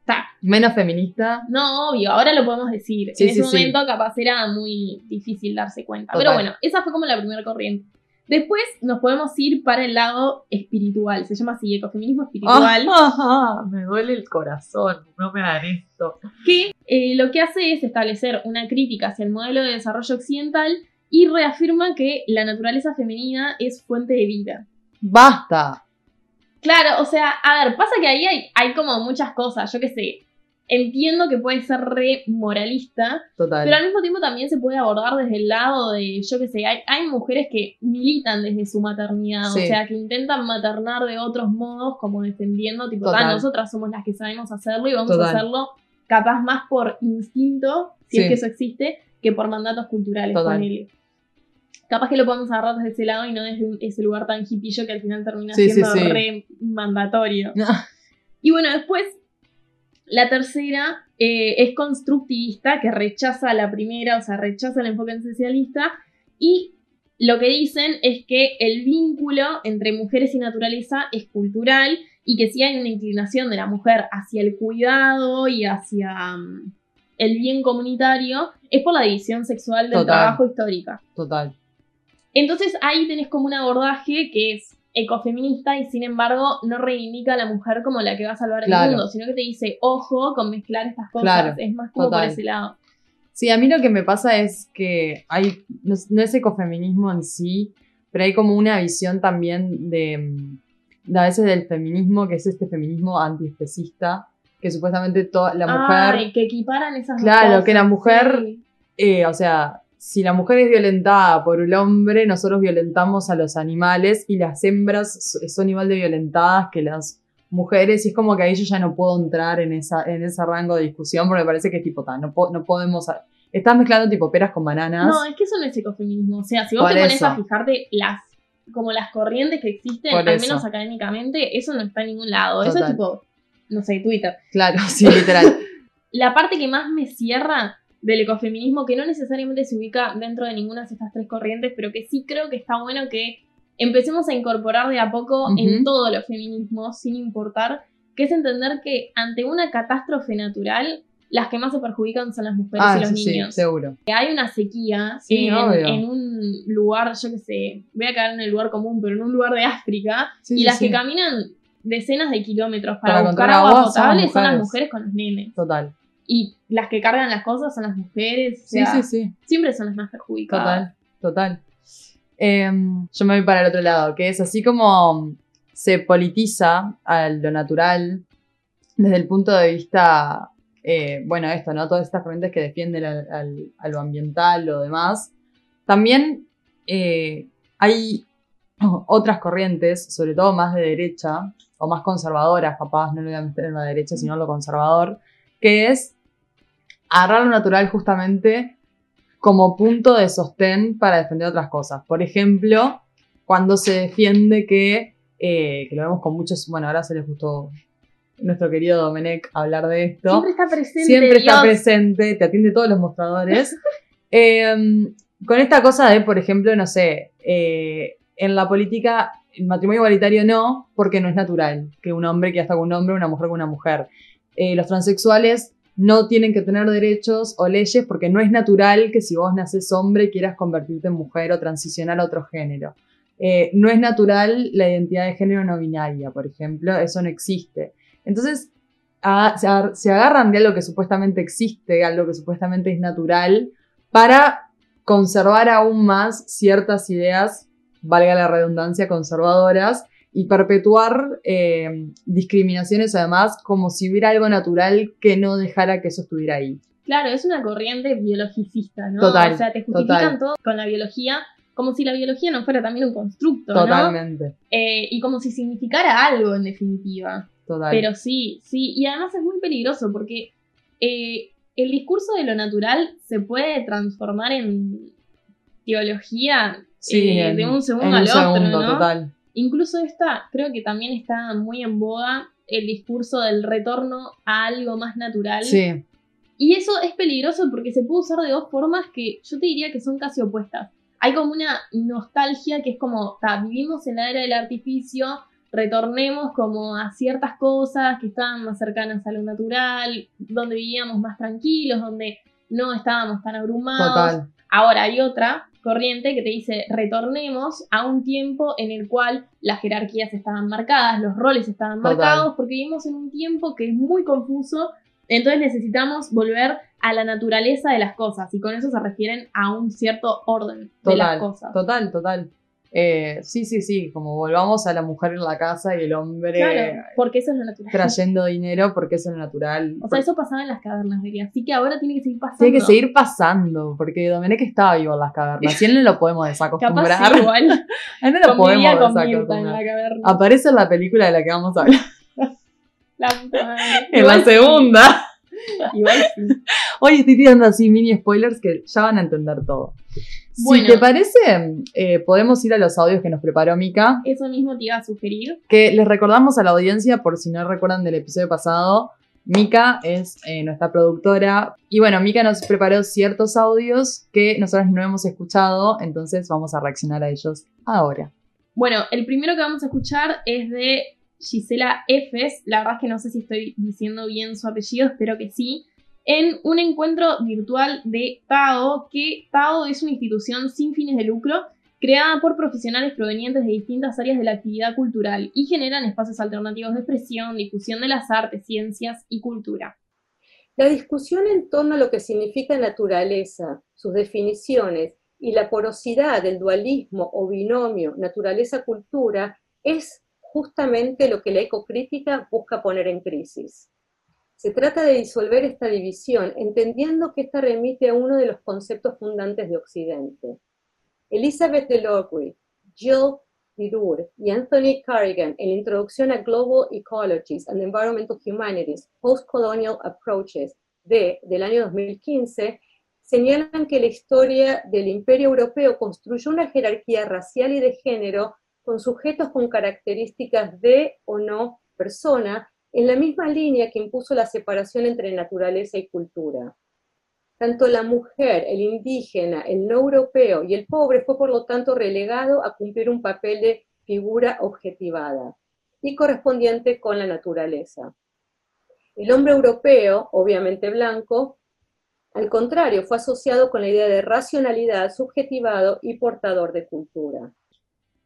Está. Menos feminista. No, obvio, ahora lo podemos decir. Sí, en sí, ese sí. momento capaz era muy difícil darse cuenta. Total. Pero bueno, esa fue como la primera corriente. Después nos podemos ir para el lado espiritual. Se llama así, ecofeminismo espiritual. Ah, ah, me duele el corazón. No me hagan esto. que eh, lo que hace es establecer una crítica hacia el modelo de desarrollo occidental y reafirma que la naturaleza femenina es fuente de vida. Basta. Claro, o sea, a ver, pasa que ahí hay, hay como muchas cosas, yo qué sé. Entiendo que puede ser re moralista, Total. pero al mismo tiempo también se puede abordar desde el lado de, yo qué sé, hay, hay mujeres que militan desde su maternidad, Sí. o sea, que intentan maternar de otros modos, como defendiendo, tipo. "Ah, nosotras somos las que sabemos hacerlo y vamos Total. a hacerlo capaz más por instinto, si Sí. es que eso existe, que por mandatos culturales, Total. ponele. Capaz que lo podemos agarrar desde ese lado y no desde ese lugar tan hipillo que al final termina Sí, siendo re mandatorio. Y bueno, después, la tercera eh, es constructivista, que rechaza la primera, o sea, rechaza el enfoque esencialista. Y lo que dicen es que el vínculo entre mujeres y naturaleza es cultural y que si hay una inclinación de la mujer hacia el cuidado y hacia mm, el bien comunitario, es por la división sexual del Total. trabajo histórica. Total. Entonces ahí tenés como un abordaje que es ecofeminista y sin embargo no reivindica a la mujer como la que va a salvar Claro. el mundo, sino que te dice, ojo con mezclar estas cosas. Claro, es más como total. por ese lado. Sí, a mí lo que me pasa es que hay, no, es- no es ecofeminismo en sí, pero hay como una visión también de, mm, de a veces del feminismo, que es este feminismo antiespecista, que supuestamente toda la mujer, Ay, que equiparan esas Claro, cosas, que la mujer- sí. eh, o sea, si la mujer es violentada por el hombre, nosotros violentamos a los animales y las hembras so- son igual de violentadas que las mujeres y es como que ahí yo ya no puedo entrar en, esa, en ese rango de discusión porque me parece que es tipo, ta, no, po- no podemos... Estás mezclando tipo peras con bananas. No, es que eso no es ecofeminismo. O sea, si vos Por te pones eso. a fijarte las como las corrientes que existen, Por al eso. menos académicamente, eso no está en ningún lado. Eso es tipo, no sé, Twitter. Claro, sí, literal. la parte que más me cierra del ecofeminismo, que no necesariamente se ubica dentro de ninguna de estas tres corrientes, pero que sí creo que está bueno que empecemos a incorporar de a poco en todos los feminismos, sin importar, que es entender que ante una catástrofe natural, las que más se perjudican son las mujeres ah, y los sí, sí, niños. seguro. Que hay una sequía Sí, en, en un lugar, yo qué sé, voy a caer en el lugar común, pero en un lugar de África, Sí, y sí, las sí. que caminan decenas de kilómetros para, Para buscar agua, potable son las mujeres con los nenes. Total. Y las que cargan las cosas son las mujeres. O Sí, sea, sí, sí. Siempre son las más perjudicadas. Total, total. Em, yo me voy para el otro lado, que es así como se politiza a lo natural desde el punto de vista, eh, bueno, esto, ¿no? Todas estas corrientes que defienden al, al- a lo ambiental, lo demás. También eh, hay otras corrientes, sobre todo más de derecha, o más conservadoras, capaz, no lo voy a meter en la derecha, sino en lo conservador, que es agarrar lo natural justamente como punto de sostén para defender otras cosas. Por ejemplo, cuando se defiende que, eh, que lo vemos con muchos, bueno, ahora se les gustó nuestro querido Domenech hablar de esto. Siempre está presente. Siempre está Dios. presente, te atiende todos los mostradores. Eh, con esta cosa de, por ejemplo, no sé, eh, en la política, el matrimonio igualitario no, porque no es natural que un hombre quiera estar con un hombre, una mujer con una mujer. Eh, los transexuales no tienen que tener derechos o leyes porque no es natural que si vos naces hombre quieras convertirte en mujer o transicionar a otro género. Eh, no es natural la identidad de género no binaria, por ejemplo, eso no existe. Entonces, se agarran de algo que supuestamente existe, algo que supuestamente es natural, para conservar aún más ciertas ideas, valga la redundancia, conservadoras, y perpetuar eh, discriminaciones además como si hubiera algo natural que no dejara que eso estuviera ahí. Claro, es una corriente biologicista, ¿no? Total, O sea, te justifican total. todo con la biología como si la biología no fuera también un constructo, ¿no? Totalmente. Eh, y como si significara algo en definitiva. Total. Pero sí, sí, y además es muy peligroso porque eh, el discurso de lo natural se puede transformar en teología Sí, en- de un segundo en al un otro, segundo, ¿no? total. Incluso esta, creo que también está muy en boga el discurso del retorno a algo más natural. Sí, Y eso es peligroso porque se puede usar de dos formas que yo te diría que son casi opuestas. Hay como una nostalgia que es como, ta, vivimos en la era del artificio, retornemos como a ciertas cosas que estaban más cercanas a lo natural, donde vivíamos más tranquilos, donde no estábamos tan abrumados. Total. Ahora hay otra corriente que te dice retornemos a un tiempo en el cual las jerarquías estaban marcadas, los roles estaban Total. marcados, porque vivimos en un tiempo que es muy confuso, entonces necesitamos volver a la naturaleza de las cosas y con eso se refieren a un cierto orden de las cosas. total, total. Eh, sí, sí, sí, como volvamos a la mujer en la casa y el hombre Claro, porque eso es lo natural. trayendo dinero porque eso es lo natural. O sea, eso pasaba en las cavernas, Beli, así que ahora tiene que seguir pasando. Tiene que seguir pasando, porque Domenech estaba vivo en las cavernas y él no lo podemos desacostumbrrar. Capaz igual. A él no lo Convivía podemos en la caverna. Aparece en la película de la que vamos a hablar, La puta madre. en Igual la sí, segunda. Igual sí. Hoy estoy tirando así mini spoilers que ya van a entender todo. Bueno. Si te parece, eh, podemos ir a los audios que nos preparó Mika. Eso mismo te iba a sugerir. Que les recordamos a la audiencia, por si no recuerdan del episodio pasado, Mika es eh, nuestra productora. Y bueno, Mika nos preparó ciertos audios que nosotros no hemos escuchado, entonces vamos a reaccionar a ellos ahora. Bueno, el primero que vamos a escuchar es de Gisela Efes. La verdad es que no sé si estoy diciendo bien su apellido, espero que sí. En un encuentro virtual de TAO, que TAO es una institución sin fines de lucro creada por profesionales provenientes de distintas áreas de la actividad cultural y generan espacios alternativos de expresión, difusión de las artes, ciencias y cultura. La discusión en torno a lo que significa naturaleza, sus definiciones y la porosidad del dualismo o binomio naturaleza-cultura es justamente lo que la ecocrítica busca poner en crisis. Se trata de disolver esta división, entendiendo que esta remite a uno de los conceptos fundantes de Occidente. Elizabeth Delorgui, Jill Didur y Anthony Carrigan, en la introducción a Global Ecologies and Environmental Humanities, Post-Colonial Approaches, de, del año 2015, señalan que la historia del imperio europeo construyó una jerarquía racial y de género con sujetos con características de o no persona, en la misma línea que impuso la separación entre naturaleza y cultura. Tanto la mujer, el indígena, el no europeo y el pobre fue por lo tanto relegado a cumplir un papel de figura objetivada y correspondiente con la naturaleza. El hombre europeo, obviamente blanco, al contrario, fue asociado con la idea de racionalidad, subjetivado y portador de cultura.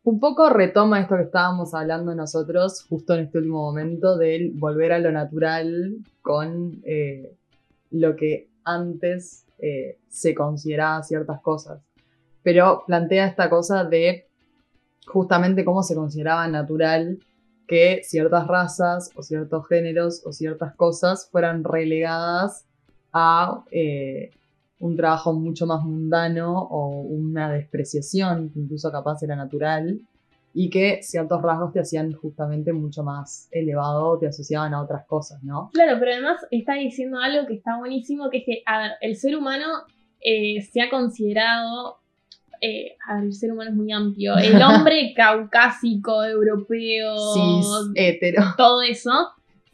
Un poco retoma esto que estábamos hablando nosotros justo en este último momento del volver a lo natural con eh, lo que antes eh, se consideraba ciertas cosas. Pero plantea esta cosa de justamente cómo se consideraba natural que ciertas razas o ciertos géneros o ciertas cosas fueran relegadas a eh, un trabajo mucho más mundano o una despreciación que incluso capaz era natural y que ciertos rasgos te hacían justamente mucho más elevado, te asociaban a otras cosas, ¿no? Claro, pero además está diciendo algo que está buenísimo, que es que, a ver, el ser humano eh, se ha considerado, eh, a ver, el ser humano es muy amplio, el hombre caucásico, europeo, Cis, hetero. todo eso,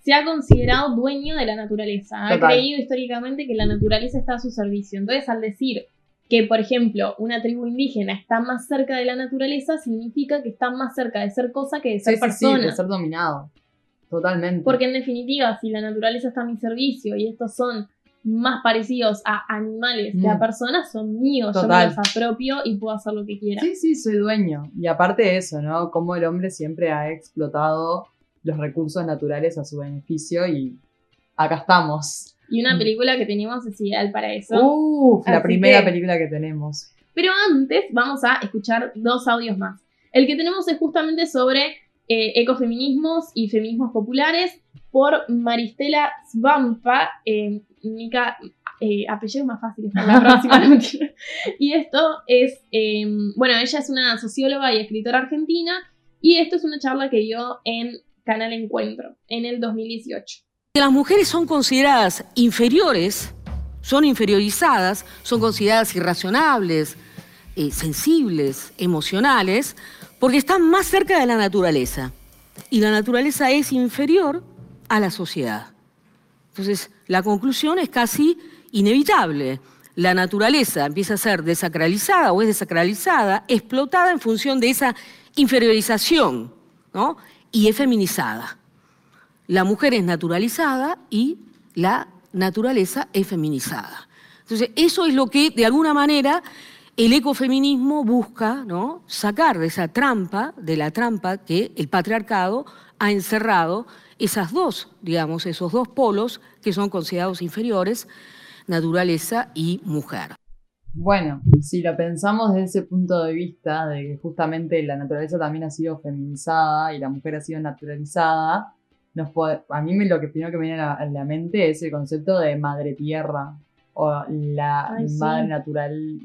se ha considerado dueño de la naturaleza, ha Total. creído históricamente que la naturaleza está a su servicio. Entonces, al decir que, por ejemplo, una tribu indígena está más cerca de la naturaleza, significa que está más cerca de ser cosa que de ser Sí, sí, sí, persona. de ser dominado. Totalmente. Porque en definitiva, si la naturaleza está a mi servicio y estos son más parecidos a animales que a Mm. personas, son míos, Total. yo me los apropio y puedo hacer lo que quiera. Sí, sí, soy dueño. Y aparte de eso, ¿no? Cómo el hombre siempre ha explotado los recursos naturales a su beneficio y acá estamos. Y una Mm. película que teníamos es ideal para eso. Uf, la primera que- película que tenemos. Pero antes vamos a escuchar dos audios más. El que tenemos es justamente sobre eh, ecofeminismos y feminismos populares por Maristela Svampa. Eh, Mica, eh, apellido más fácil la próxima. no y esto es, eh, bueno, ella es una socióloga y escritora argentina y esto es una charla que dio en Canal Encuentro en el 2018. que las mujeres son consideradas inferiores, son inferiorizadas, son consideradas irracionables, eh, sensibles, emocionales, porque están más cerca de la naturaleza. Y la naturaleza es inferior a la sociedad. Entonces, la conclusión es casi inevitable. La naturaleza empieza a ser desacralizada o es desacralizada, explotada en función de esa inferiorización, ¿no? Y es feminizada. La mujer es naturalizada y la naturaleza es feminizada. Entonces, eso es lo que, de alguna manera, el ecofeminismo busca ¿no? sacar de esa trampa, de la trampa que el patriarcado ha encerrado esas dos, digamos, esos dos polos que son considerados inferiores, naturaleza y mujer. Bueno, si lo pensamos desde ese punto de vista, de que justamente la naturaleza también ha sido feminizada y la mujer ha sido naturalizada, nos puede- a mí me- lo que primero que me viene a la, a la mente es el concepto de madre tierra o la Ay, sí. madre natural,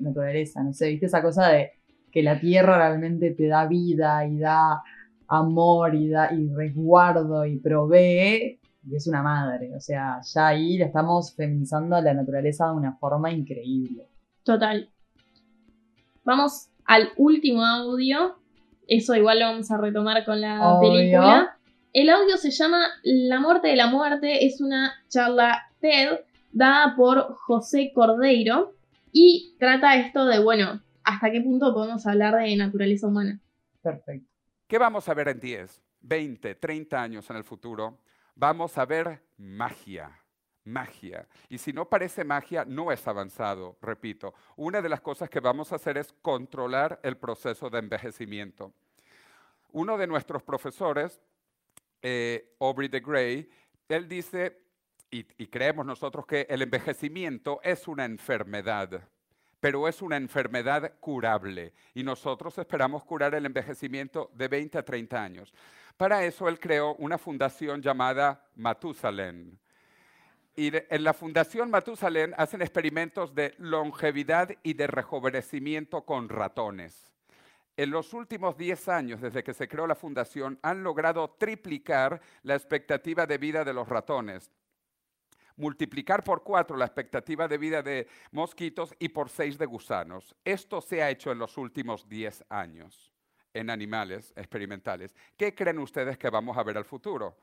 naturaleza, no sé, viste esa cosa de que la tierra realmente te da vida y da amor y da y resguardo y provee y es una madre, o sea, ya ahí le estamos feminizando a la naturaleza de una forma increíble. Total. Vamos al último audio. Eso igual lo vamos a retomar con la Obvio. película. El audio se llama La muerte de la muerte. Es una charla TED dada por José Cordeiro y trata esto de, bueno, hasta qué punto podemos hablar de naturaleza humana. Perfecto. ¿Qué vamos a ver en 10, 20, 30 años en el futuro? Vamos a ver magia, magia. Y si no parece magia, no es avanzado, repito. Una de las cosas que vamos a hacer es controlar el proceso de envejecimiento. Uno de nuestros profesores, eh, Aubrey de Grey, él dice, y, y creemos nosotros que el envejecimiento es una enfermedad pero es una enfermedad curable y nosotros esperamos curar el envejecimiento de 20 a 30 años. Para eso él creó una fundación llamada Matusalén. Y en la Fundación Matusalén hacen experimentos de longevidad y de rejuvenecimiento con ratones. En los últimos 10 años, desde que se creó la fundación, han logrado triplicar la expectativa de vida de los ratones multiplicar por cuatro la expectativa de vida de mosquitos y por seis de gusanos. Esto se ha hecho en los últimos 10 años en animales experimentales. ¿Qué creen ustedes que vamos a ver al futuro?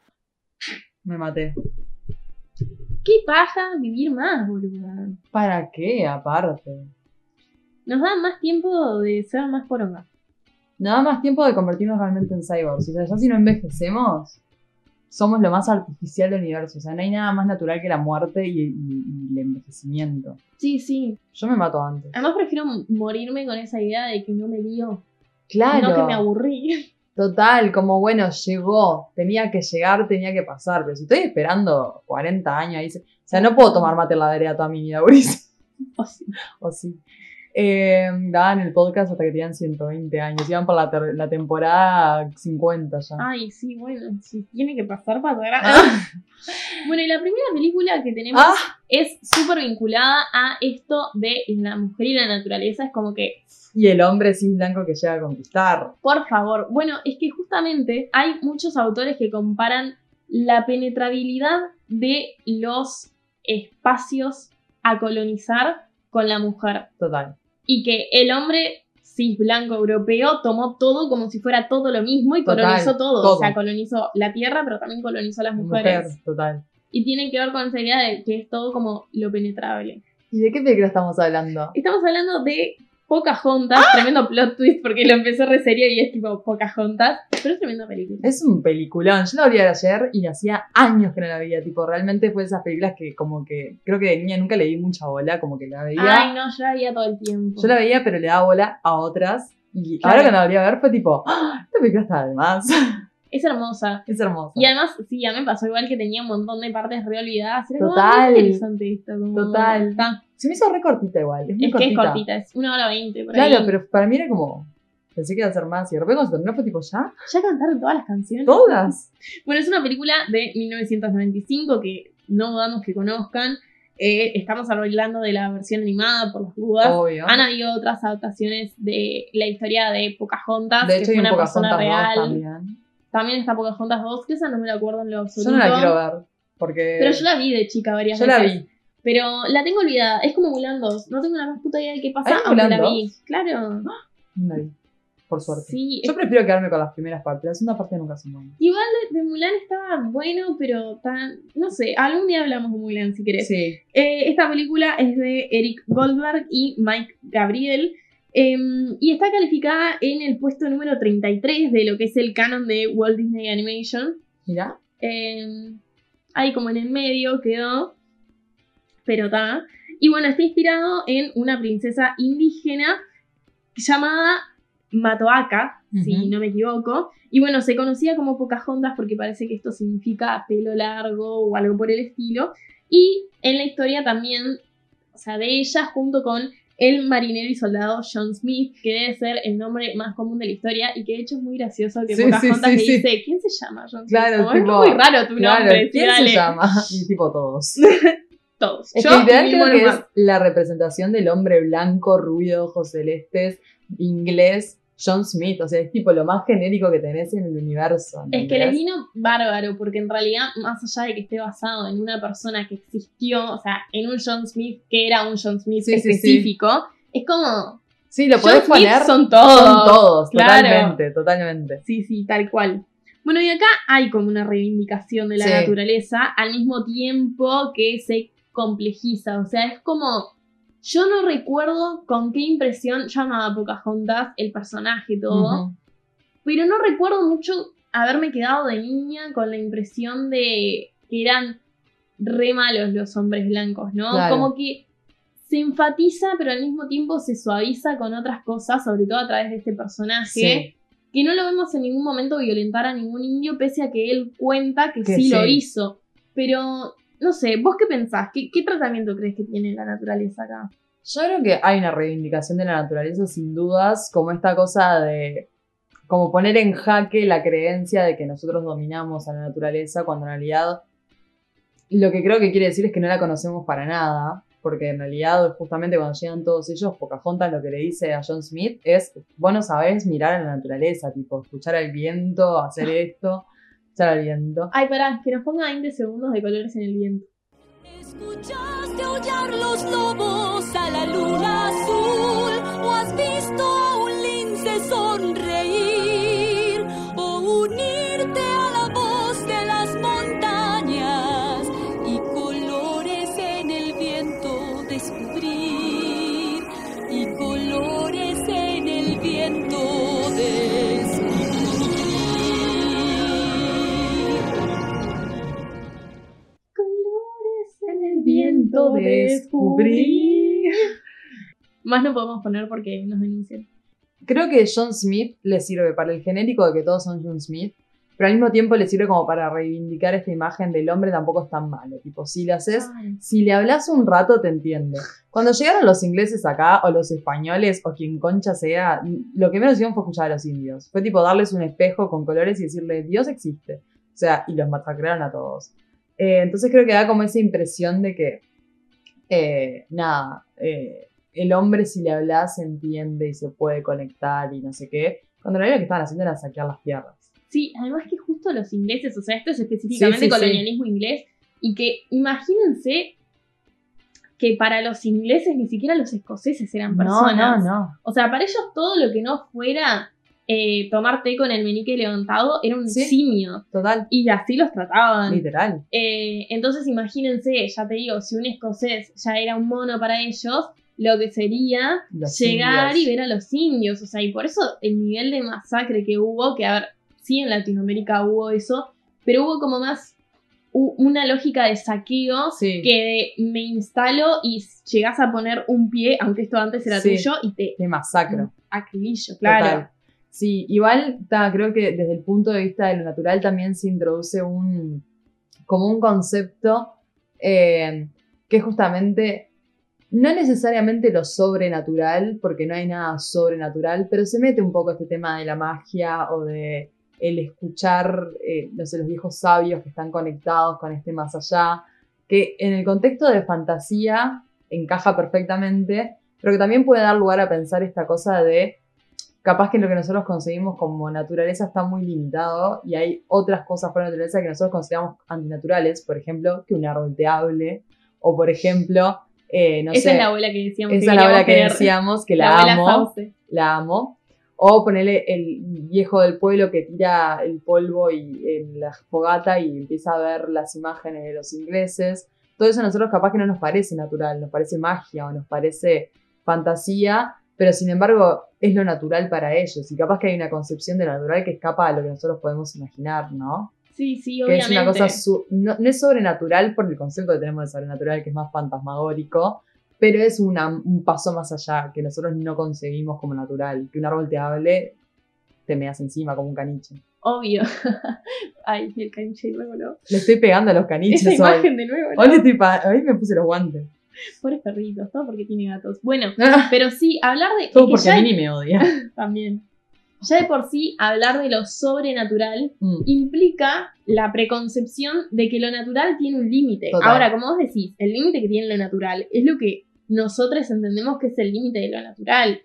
Me maté. ¿Qué paja vivir más, boluda? ¿Para qué, aparte? Nos da más tiempo de ser más poronga. Nada más tiempo de convertirnos realmente en cyborgs. O sea, ya si no envejecemos, somos lo más artificial del universo. O sea, no hay nada más natural que la muerte y, y- y el envejecimiento. Sí, sí. Yo me mato antes. Además prefiero morirme con esa idea de que no me dio. Claro. No que me aburrí. Total, como bueno, llegó, tenía que llegar, tenía que pasar, pero si estoy esperando 40 años ahí, se- o sea, no puedo tomar mate en la vereda toda mi vida. O sí. o sí. Eh, daban el podcast hasta que tenían 120 años, iban por la, la temporada 50 ya. Ay, sí, bueno, si tiene que pasar, pasará. Ah. Bueno, y la primera película que tenemos Ah. es súper vinculada a esto de la mujer y la naturaleza. Es como que, Y el hombre cis blanco que llega a conquistar. por favor, bueno, es que justamente hay muchos autores que comparan la penetrabilidad de los espacios a colonizar con la mujer. Total. y que el hombre cis blanco europeo tomó todo como si fuera todo lo mismo y Total, colonizó todo. todo. O sea, colonizó la tierra, pero también colonizó a las Mujer, mujeres. total. Y tiene que ver con esa idea de que es todo como lo penetrable. ¿Y de qué película estamos hablando? Estamos hablando de Pocahontas, ¡Ah! tremendo plot twist porque lo empezó re serio y es tipo Pocahontas, pero es tremenda película. Es un peliculón. Yo la vi ayer y hacía años que no la veía. Tipo, realmente fue de esas películas que como que creo que de niña nunca le di mucha bola, como que la veía. Ay, no, yo la veía todo el tiempo. Yo la veía, pero le daba bola a otras. Y Claro. ahora cuando la volví a ver fue tipo, ¡Ah! esta película está de más. Es hermosa. es hermosa. Y además, sí, a mí me pasó igual que tenía un montón de partes re olvidadas. Era como, Total. "Ah, qué interesante esto. como- Total. Está. Se me hizo re cortita igual. Es muy Es que cortita. es cortita, es una hora veinte. por Claro, ahí. pero para mí era como. Pensé que iba a ser más. Y de repente cuando terminó fue tipo, ¿ya? Ya cantaron todas las canciones. ¿Todas? Bueno, es una película de 1995 que no dudamos que conozcan. Eh, estamos hablando de la versión animada por las dudas. Obvio. Han habido otras adaptaciones de la historia de Pocahontas, de que hecho, fue hay un una persona Pocahontas 2 real. también. También está Pocahontas 2, que esa no me la acuerdo en lo Yo absoluto. no la quiero ver. Porque. Pero yo la vi de chica varias Yo la veces. vi. Pero la tengo olvidada. Es como Mulan 2. No tengo la más puta idea de qué pasa, ¿Hay aunque la vi. 2? Claro. No vi. Por suerte. Sí. Yo prefiero quedarme con las primeras partes. La segunda parte nunca se mueve. Igual de, de Mulan estaba bueno, pero tan. No sé, algún día hablamos de Mulan si querés. Sí. Eh, esta película es de Eric Goldberg y Mike Gabriel. Em, y está calificada en el puesto número 33 de lo que es el canon de Walt Disney Animation. Mira. Em, ahí como en el medio quedó, pero está. Y bueno, está inspirado en una princesa indígena llamada Matoaka, si no me equivoco. Y bueno, se conocía como Pocahontas porque parece que esto significa pelo largo o algo por el estilo. Y en la historia también, o sea, de ella junto con el marinero y soldado John Smith, que debe ser el nombre más común de la historia y que de hecho es muy gracioso que Sí, Pocahontas sí, le dice, ¿quién se llama John Smith? Claro, es muy raro tu Claro, nombre, ¿quién dale. se llama? Y tipo todos. Todos. Es Yo que literal y creo mi que es la representación del hombre blanco, rubio, ojos celestes, inglés, John Smith. O sea, es tipo lo más genérico que tenés en el universo. Es que ¿entendés? vino bárbaro, porque en realidad, más allá de que esté basado en una persona que existió, o sea, en un John Smith que era un John Smith Sí, sí, sí. específico, es como. Sí, lo John Smith poner. son todos. Son todos, claro. totalmente, totalmente. Sí, sí, tal cual. Bueno, y acá hay como una reivindicación de la naturaleza al mismo tiempo que se complejiza. O sea, es como. Yo no recuerdo con qué impresión yo amaba a Pocahontas, el personaje, todo. Pero no recuerdo mucho haberme quedado de niña con la impresión de que eran re malos los hombres blancos, ¿no? Claro. Como que se enfatiza, pero al mismo tiempo se suaviza con otras cosas, sobre todo a través de este personaje, Sí. que no lo vemos en ningún momento violentar a ningún indio, pese a que él cuenta que, Que sí, lo hizo. Pero, no sé, ¿vos qué pensás? ¿Qué, tratamiento crees que tiene la naturaleza acá? Yo creo que hay una reivindicación de la naturaleza sin dudas, como esta cosa de como poner en jaque la creencia de que nosotros dominamos a la naturaleza cuando en realidad lo que creo que quiere decir es que no la conocemos para nada, porque en realidad justamente cuando llegan todos ellos, Pocahontas lo que le dice a John Smith es, vos no sabés mirar a la naturaleza, tipo, escuchar al viento, hacer esto, escuchar al viento. Ay, pará, que nos ponga 20 segundos de colores en el viento. ¿Escuchaste aullar los lobos a la luna azul? ¿O has visto a un lince sonreír? Descubrir. Más no podemos poner porque nos denuncian. Creo que John Smith le sirve para el genérico de que todos son John Smith, pero al mismo tiempo le sirve como para reivindicar esta imagen del hombre tampoco es tan malo. Tipo, si le haces, si le hablas un rato te entiende. Cuando llegaron los ingleses acá, o los españoles, o quien concha sea, lo que menos hicieron fue escuchar a los indios. Fue tipo darles un espejo con colores y decirle, Dios existe. O sea, y los masacraron a todos. Eh, entonces creo que da como esa impresión de que, eh, nada, eh, el hombre si le hablas entiende y se puede conectar y no sé qué. Cuando lo que estaban haciendo era saquear las tierras. Sí, además que justo los ingleses, o sea, esto es específicamente Sí, sí, sí. colonialismo inglés, y que imagínense que para los ingleses ni siquiera los escoceses eran personas. no. O sea, para ellos todo lo que no fuera eh, tomar té con el menique levantado era un Sí. simio. Total, Y así los trataban. literal. Eh, entonces imagínense, ya te digo, si un escocés ya era un mono para ellos, lo que sería Los llegar indios. y ver a los indios. O sea, y por eso el nivel de masacre que hubo, que a ver, sí en Latinoamérica hubo eso, pero hubo como más una lógica de saqueo Sí. que de me instalo y llegás a poner un pie, aunque esto antes era Sí. tuyo, y te Qué masacro. acribillo, claro. Total. Sí, igual ta, creo que desde el punto de vista de lo natural también se introduce un como un concepto eh, que es justamente no necesariamente lo sobrenatural, porque no hay nada sobrenatural, pero se mete un poco este tema de la magia o de el escuchar, eh, no sé, los viejos sabios que están conectados con este más allá, que en el contexto de fantasía encaja perfectamente, pero que también puede dar lugar a pensar esta cosa de capaz que lo que nosotros conseguimos como naturaleza está muy limitado y hay otras cosas por naturaleza que nosotros consideramos antinaturales, por ejemplo, que un árbol te hable, o por ejemplo, eh, no Esa sé, es la abuela que decíamos esa que es la abuela que tener. decíamos que La amo, Sauce. la amo. O ponerle el viejo del pueblo que tira el polvo y en la fogata y empieza a ver las imágenes de los ingleses. Todo eso a nosotros capaz que no nos parece natural, nos parece magia o nos parece fantasía, pero sin embargo es lo natural para ellos. Y capaz que hay una concepción de lo natural que escapa a lo que nosotros podemos imaginar, ¿no? Sí, sí, Que obviamente. es una cosa, su- no, no es sobrenatural por el concepto que tenemos de sobrenatural, que es más fantasmagórico, pero es una- un paso más allá, que nosotros no concebimos como natural. Que un árbol te hable, te meas encima como un caniche. Obvio. Ay, el caniche de nuevo, ¿no? Le estoy pegando a los caniches Esa hoy. imagen de nuevo, ¿no? Hoy, estoy hoy me puse los guantes. Pobres perritos, todo porque tiene gatos. Bueno, pero sí, hablar de. Todo porque a mí ni me odia. También. Ya de por sí, hablar de lo sobrenatural Mm, implica la preconcepción de que lo natural tiene un límite. Ahora, como vos decís, el límite que tiene lo natural es lo que nosotros entendemos que es el límite de lo natural.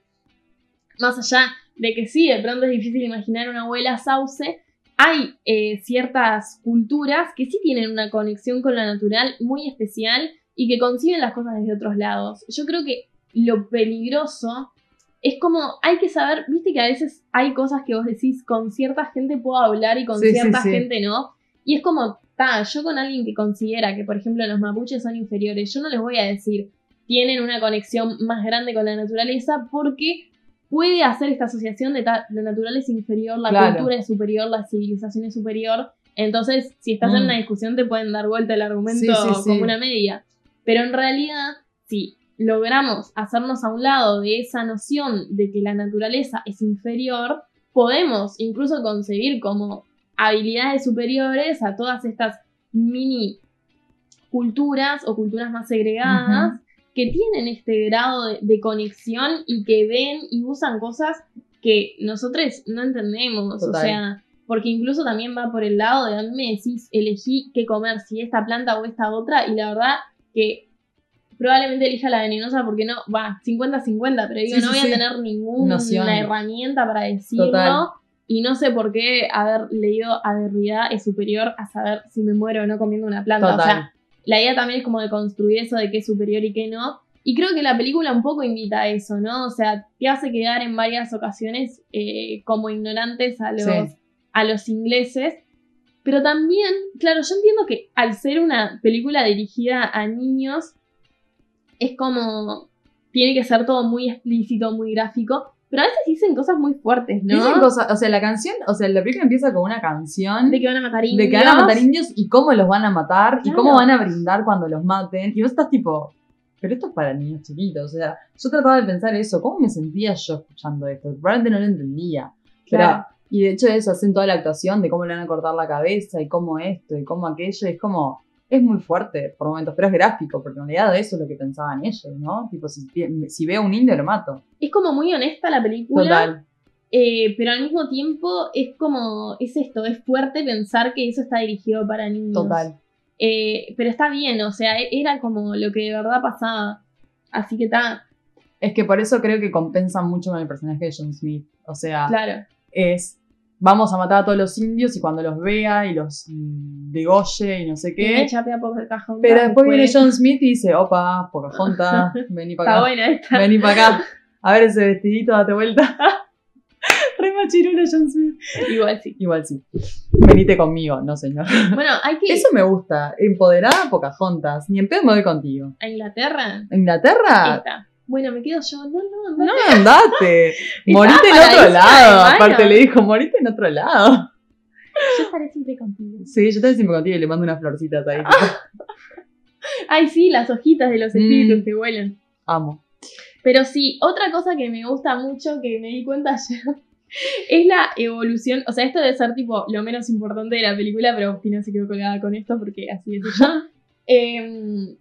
Más allá de que sí, de pronto es difícil imaginar una abuela sauce, hay eh, ciertas culturas que sí tienen una conexión con lo natural muy especial y que conciben las cosas desde otros lados. Yo creo que lo peligroso es como, hay que saber, viste que a veces hay cosas que vos decís, con cierta gente puedo hablar y con Sí, cierta sí. gente no. Y es como, ta, yo con alguien que considera que, por ejemplo, los mapuches son inferiores, yo no les voy a decir, tienen una conexión más grande con la naturaleza porque puede hacer esta asociación de ta- lo natural es inferior, la Claro. cultura es superior, la civilización es superior. Entonces, si estás en Mm. una discusión, te pueden dar vuelta el argumento como una media. Pero en realidad, si logramos hacernos a un lado de esa noción de que la naturaleza es inferior, podemos incluso concebir como habilidades superiores a todas estas mini culturas o culturas más segregadas que tienen este grado de, de conexión y que ven y usan cosas que nosotros no entendemos. O sea, porque incluso también va por el lado de a mí me decís, elegí qué comer, si esta planta o esta otra, y la verdad que probablemente elija la venenosa porque no, va, 50-50, pero digo, Sí, no voy sí. a tener ninguna Noción. herramienta para decirlo. Total. Y no sé por qué haber leído a Derrida es superior a saber si me muero o no comiendo una planta. O sea, la idea también es como de construir eso de qué es superior y qué no. Y creo que la película un poco invita a eso, ¿no? O sea, te hace quedar en varias ocasiones eh, como ignorantes a los, a los ingleses. Pero también, claro, yo entiendo que al ser una película dirigida a niños, es como. Tiene que ser todo muy explícito, muy gráfico. Pero a veces dicen cosas muy fuertes, ¿no? Dicen cosas, o sea, la canción, o sea, la película empieza con una canción de que van a matar indios. de que van a matar indios y cómo los van a matar y cómo van a brindar cuando los maten. Y vos estás tipo, pero esto es para niños chiquitos. O sea, yo trataba de pensar eso, ¿cómo me sentía yo escuchando esto? Probablemente no lo entendía. Pero, Claro. Y de hecho eso, hacen toda la actuación de cómo le van a cortar la cabeza y cómo esto y cómo aquello. Es como, es muy fuerte por momentos, pero es gráfico, porque en realidad eso es lo que pensaban ellos, ¿no? Tipo, si, si veo un indio lo mato. Es como muy honesta la película. Total. Eh, pero al mismo tiempo es como, es esto, es fuerte pensar que eso está dirigido para niños. Total. Eh, pero está bien, o sea, e- era como lo que de verdad pasaba. Así que está, Es que por eso creo que compensan mucho con el personaje de John Smith. O sea, claro. es vamos a matar a todos los indios y cuando los vea y los degolle y no sé qué. cajón. Pero después viene John Smith y dice, opa, Pocahontas, vení para Está acá. buena esta. Vení para acá. A ver ese vestidito, date vuelta. Re machirulo John Smith. Igual sí. Igual sí. Venite conmigo, no señor. Bueno, hay que Eso me gusta. Empoderada Pocahontas. Ni en pedo me voy contigo. a Inglaterra. ¿Inglaterra? Esta. Bueno, me quedo yo. No, no, no. No, andate. Morite en otro lado. Aparte le dijo, morite en otro lado. Yo estaré siempre contigo. Sí, yo también siempre contigo y le mando unas florcitas ahí. Ay, sí, las hojitas de los Mm. espíritus que vuelan. Amo. Pero sí, otra cosa que me gusta mucho, que me di cuenta ayer, es la evolución. O sea, esto debe ser tipo lo menos importante de la película, pero Agustina se quedó colgada con esto porque así es ella. Em,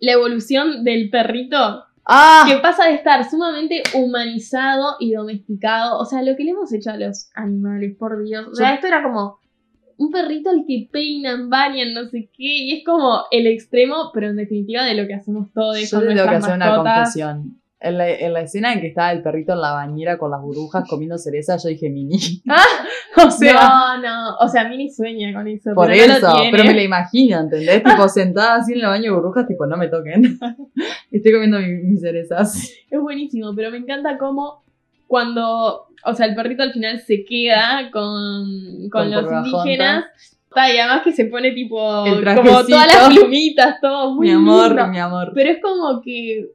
la evolución del perrito, ¡Ah! que pasa de estar sumamente humanizado y domesticado. O sea, lo que le hemos hecho a los animales, por Dios. O sea, esto era como un perrito al que peinan, bañan, no sé qué. Y es como el extremo, pero en definitiva de lo que hacemos todos Yo con te tengo que hacer una mascotas. confesión. En la, en la escena en que estaba el perrito en la bañera con las burbujas comiendo cereza, yo dije Mini. Ah, o sea, no, no. O sea, Mini sueña con eso. por pero eso, pero me la imagino, ¿entendés? tipo sentada así en el baño de burbujas, tipo, no me toquen. Estoy comiendo mi- mis cerezas. Es buenísimo, pero me encanta cómo cuando. O sea, el perrito al final se queda con, con, Con los indígenas. Ta, Y además que se pone tipo. Como todas las plumitas, todo muy mi amor, lindo. mi amor. Pero es como que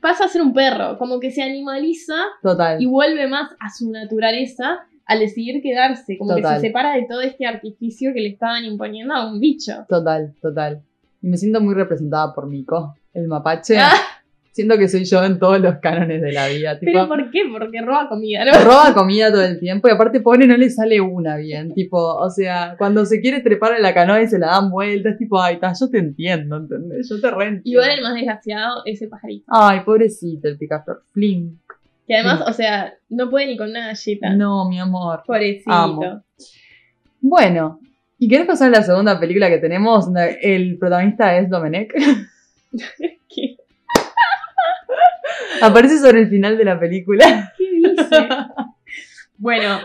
pasa a ser un perro, como que se animaliza Total. y vuelve más a su naturaleza al decidir quedarse, como Total. que se separa de todo este artificio que le estaban imponiendo a un bicho. Total, total. Y me siento muy representada por Nico, el mapache. Ah. Siento que soy yo en todos los cánones de la vida. Tipo, ¿Pero por qué? Porque roba comida, ¿no? roba comida todo el tiempo y aparte pobre no le sale una bien. Tipo, o sea, cuando se quiere trepar en la canoa y se la dan vueltas, tipo, ay, ta, yo te entiendo, ¿entendés? Yo te re Igual el más desgraciado es el pajarito. Ay, pobrecito el picaflor. Flink. Que además, o sea, no puede ni con una galleta. No, mi amor. Pobrecito. Amo. Bueno, ¿y querés pasar a la segunda película que tenemos? El protagonista es Domenech. ¿Qué, Aparece sobre el final de la película. qué dice? Bueno,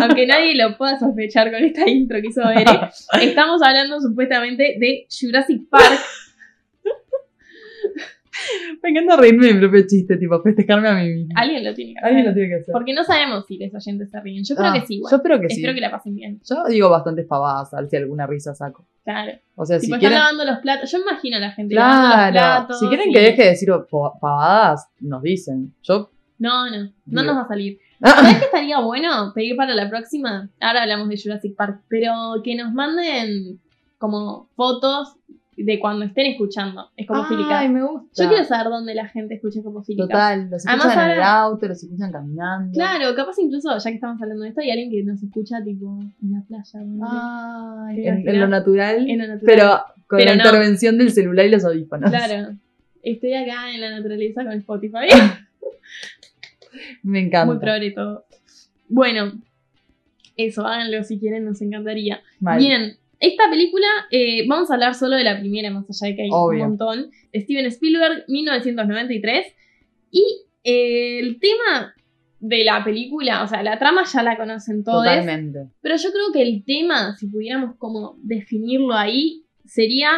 aunque nadie lo pueda sospechar con esta intro que hizo Bere, estamos hablando supuestamente de Jurassic Park. Me encanta reírme de mi propio chiste, tipo, festejarme a mí mismo. Alguien lo tiene que hacer. Alguien lo tiene que hacer. Porque no sabemos si los oyentes se ríen. Yo creo Ah, que sí, igual. Yo espero que sí. Espero que la pasen bien. Yo digo bastantes pavadas, a ver si alguna risa saco. Claro. O sea, Tipo, si están quieren. lavando los platos. Yo imagino a la gente lavando los Claro, platos. si quieren y- que deje de decir pa- pavadas, nos dicen. Yo. No, no. No Digo. nos va a salir. ¿Sabes qué estaría bueno pedir para la próxima? Ahora hablamos de Jurassic Park, pero que nos manden como fotos de cuando estén escuchando. Es como Ay, me gusta. Yo quiero saber dónde la gente escucha como Total, los escuchan Además, en el auto, los escuchan caminando. Claro, capaz incluso, ya que estamos hablando de esto, hay alguien que nos escucha tipo en la playa. ¿no? Ay, ¿Te en, en lo natural, En lo natural. pero con Pero la no. intervención del celular y los audífonos. Claro. Estoy acá en la naturaleza con Spotify. Me encanta. Muy progre todo. Bueno, eso, háganlo si quieren, nos encantaría. Mal. Bien, esta película, eh, vamos a hablar solo de la primera, más allá de que hay Obvio. un montón. Steven Spielberg, 1993. Y eh, el tema de la película, o sea, la trama ya la conocen todos. Totalmente. Pero yo creo que el tema, si pudiéramos como definirlo ahí, sería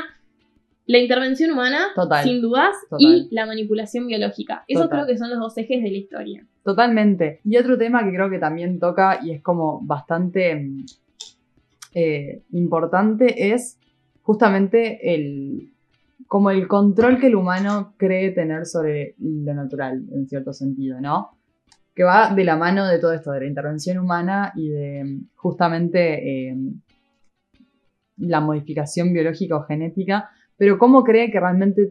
la intervención humana, Total. sin dudas, Total. y la manipulación biológica. Eso Total. creo que son los dos ejes de la historia. Totalmente. Y otro tema que creo que también toca y es como bastante mm, eh, importante es justamente el como el control que el humano cree tener sobre lo natural, en cierto sentido, ¿no? Que va de la mano de todo esto, de la intervención humana y de justamente eh, la modificación biológica o genética, pero cómo cree que realmente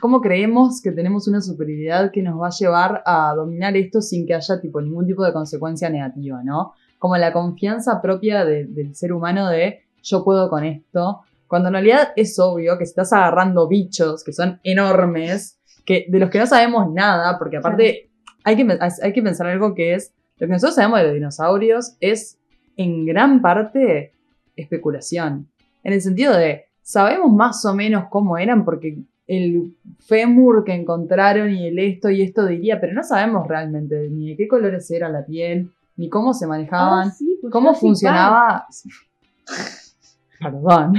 cómo creemos que tenemos una superioridad que nos va a llevar a dominar esto sin que haya tipo ningún tipo de consecuencia negativa, ¿no? Como la confianza propia de- del ser humano de yo puedo con esto, cuando en realidad es obvio que estás agarrando bichos que son enormes, que, de los que no sabemos nada, porque aparte hay, que, hay que pensar algo que es, lo que nosotros sabemos de los dinosaurios es en gran parte especulación, en el sentido de, sabemos más o menos cómo eran porque el fémur que encontraron y el esto y esto diría, pero no sabemos realmente ni de qué colores era la piel, ni cómo se manejaban, Ah, sí, pues cómo funcionaba. Perdón.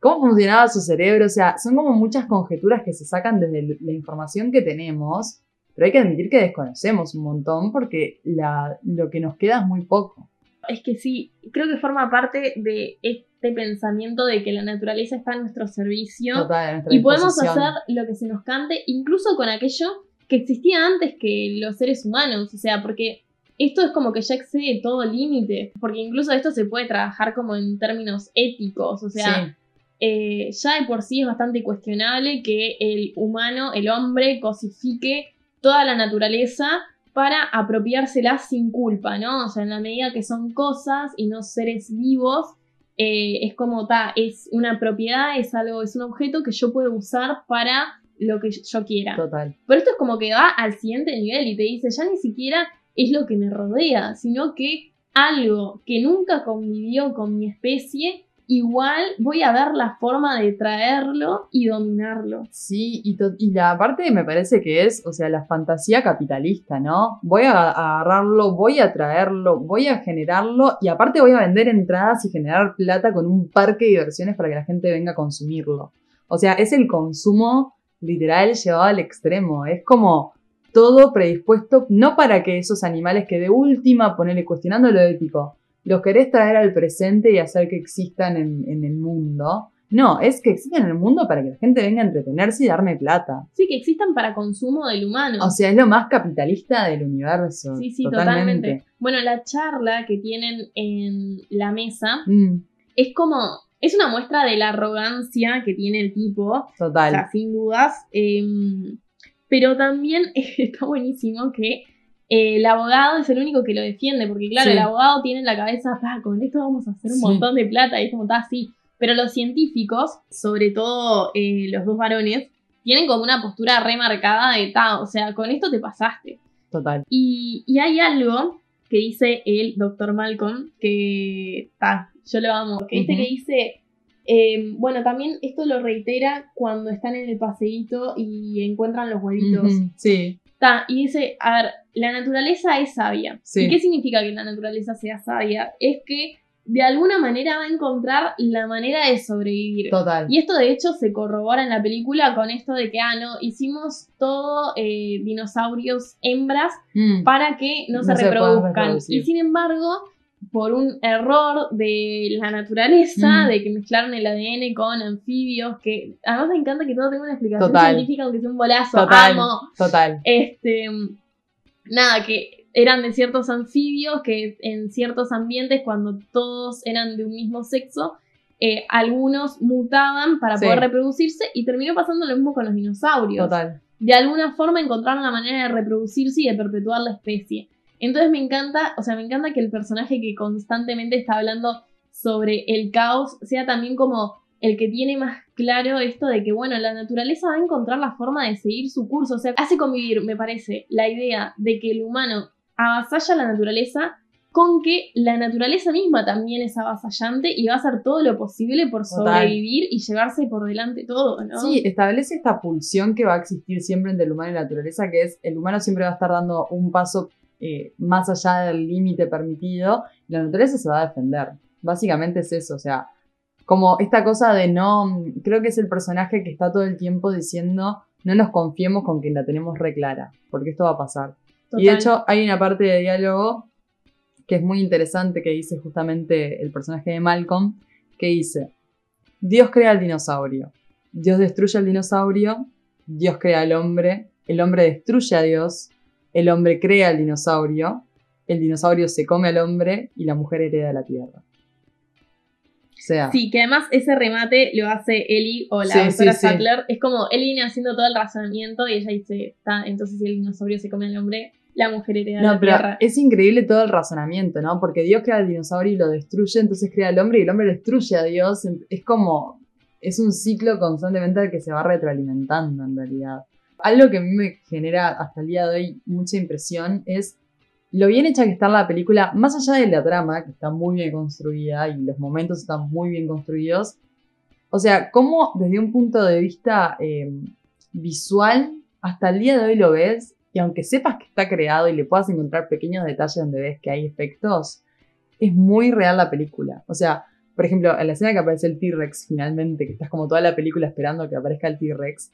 ¿Cómo funcionaba su cerebro? O sea, son como muchas conjeturas que se sacan desde la información que tenemos, pero hay que admitir que desconocemos un montón porque la, lo que nos queda es muy poco. Es que sí, creo que forma parte de este pensamiento de que la naturaleza está a nuestro servicio Total, a nuestra y podemos hacer lo que se nos cante, incluso con aquello que existía antes que los seres humanos. O sea, porque esto es como que ya excede todo límite, porque incluso esto se puede trabajar como en términos éticos. O sea, Sí, eh, ya de por sí es bastante cuestionable que el humano, el hombre, cosifique toda la naturaleza para apropiársela sin culpa, ¿no? O sea, en la medida que son cosas y no seres vivos, eh, es como, ta, es una propiedad, es algo, es un objeto que yo puedo usar para lo que yo quiera. total. Pero esto es como que va al siguiente nivel y te dice, ya ni siquiera es lo que me rodea, sino que algo que nunca convivió con mi especie, igual voy a ver la forma de traerlo y dominarlo. Sí, y, y la parte me parece que es, o sea, la fantasía capitalista, ¿no? Voy a agarrarlo, voy a traerlo, voy a generarlo y aparte voy a vender entradas y generar plata con un parque de diversiones para que la gente venga a consumirlo. O sea, es el consumo literal llevado al extremo. Es como todo predispuesto, no para que esos animales que de última, ponerle cuestionando lo ético, los querés traer al presente y hacer que existan en, en el mundo, No, es que existen en el mundo para que la gente venga a entretenerse y darme plata. Sí, que existan para consumo del humano. O sea, es lo más capitalista del universo. sí, sí, totalmente. totalmente. Bueno, la charla que tienen en la mesa Mm, es como, es una muestra de la arrogancia que tiene el tipo, o total. sea, sin dudas. em, pero también está buenísimo que eh, el abogado es el único que lo defiende, porque claro, Sí. el abogado tiene en la cabeza, "Pa, con esto vamos a hacer un Sí. montón de plata, y es como está así. Pero los científicos, sobre todo eh, los dos varones, tienen como una postura remarcada de, ta, o sea, con esto te pasaste. Total. Y, y hay algo que dice el doctor Malcolm, que ta, yo lo amo, que viste Ujú. que dice, eh, bueno, también esto lo reitera cuando están en el paseíto y encuentran los huevitos. Sí, Ta, y dice, a ver, la naturaleza es sabia. Sí. ¿Y qué significa que la naturaleza sea sabia? Es que de alguna manera va a encontrar la manera de sobrevivir. total. Y esto de hecho se corrobora en la película con esto de que, ah, no, hicimos todo eh, dinosaurios hembras Mm, para que no, No se reproduzcan. y sin embargo, por un error de la naturaleza, Mm. de que mezclaron el ADN con anfibios, que además me encanta que todo tenga una explicación Total. científica, aunque sea un bolazo, Total. amo. Total. Este, nada, que eran de ciertos anfibios que en ciertos ambientes, cuando todos eran de un mismo sexo, eh, algunos mutaban para Sí. poder reproducirse y terminó pasando lo mismo con los dinosaurios. Total. De alguna forma encontraron la manera de reproducirse y de perpetuar la especie. Entonces me encanta, o sea, me encanta que el personaje que constantemente está hablando sobre el caos sea también como el que tiene más claro esto de que, bueno, la naturaleza va a encontrar la forma de seguir su curso. O sea, hace convivir, me parece, la idea de que el humano avasalla a la naturaleza con que la naturaleza misma también es avasallante y va a hacer todo lo posible por Total. sobrevivir y llevarse por delante todo, ¿no? Sí, establece esta pulsión que va a existir siempre entre el humano y la naturaleza, que es el humano siempre va a estar dando un paso eh, más allá del límite permitido la naturaleza se va a defender. Básicamente es eso, o sea, como esta cosa de no, creo que es el personaje que está todo el tiempo diciendo no nos confiemos con que la tenemos re clara, porque esto va a pasar. Y de hecho hay una parte de diálogo que es muy interesante que dice justamente el personaje de Malcolm, que dice, Dios crea al dinosaurio, Dios destruye al dinosaurio, Dios crea al hombre, el hombre destruye a Dios, el hombre crea al dinosaurio, el dinosaurio se come al hombre y la mujer hereda la tierra. O sea, Sí, que además ese remate lo hace Ellie o la Sí, doctora sí, sí. Sattler. Es como él viene haciendo todo el razonamiento y ella dice, está, entonces si el dinosaurio se come al hombre, la mujer hereda No, la pero tierra. es increíble todo el razonamiento, ¿no? Porque Dios crea al dinosaurio y lo destruye, entonces crea al hombre y el hombre destruye a Dios. Es como. Es un ciclo constantemente que se va retroalimentando en realidad. Algo que a mí me genera hasta el día de hoy mucha impresión es lo bien hecha que está la película, más allá de la trama, que está muy bien construida y los momentos están muy bien construidos. O sea, cómo desde un punto de vista eh, visual, hasta el día de hoy lo ves y aunque sepas que está creado y le puedas encontrar pequeños detalles donde ves que hay efectos, es muy real la película. O sea, por ejemplo, en la escena que aparece el T-Rex finalmente, que estás como toda la película esperando que aparezca el T-Rex,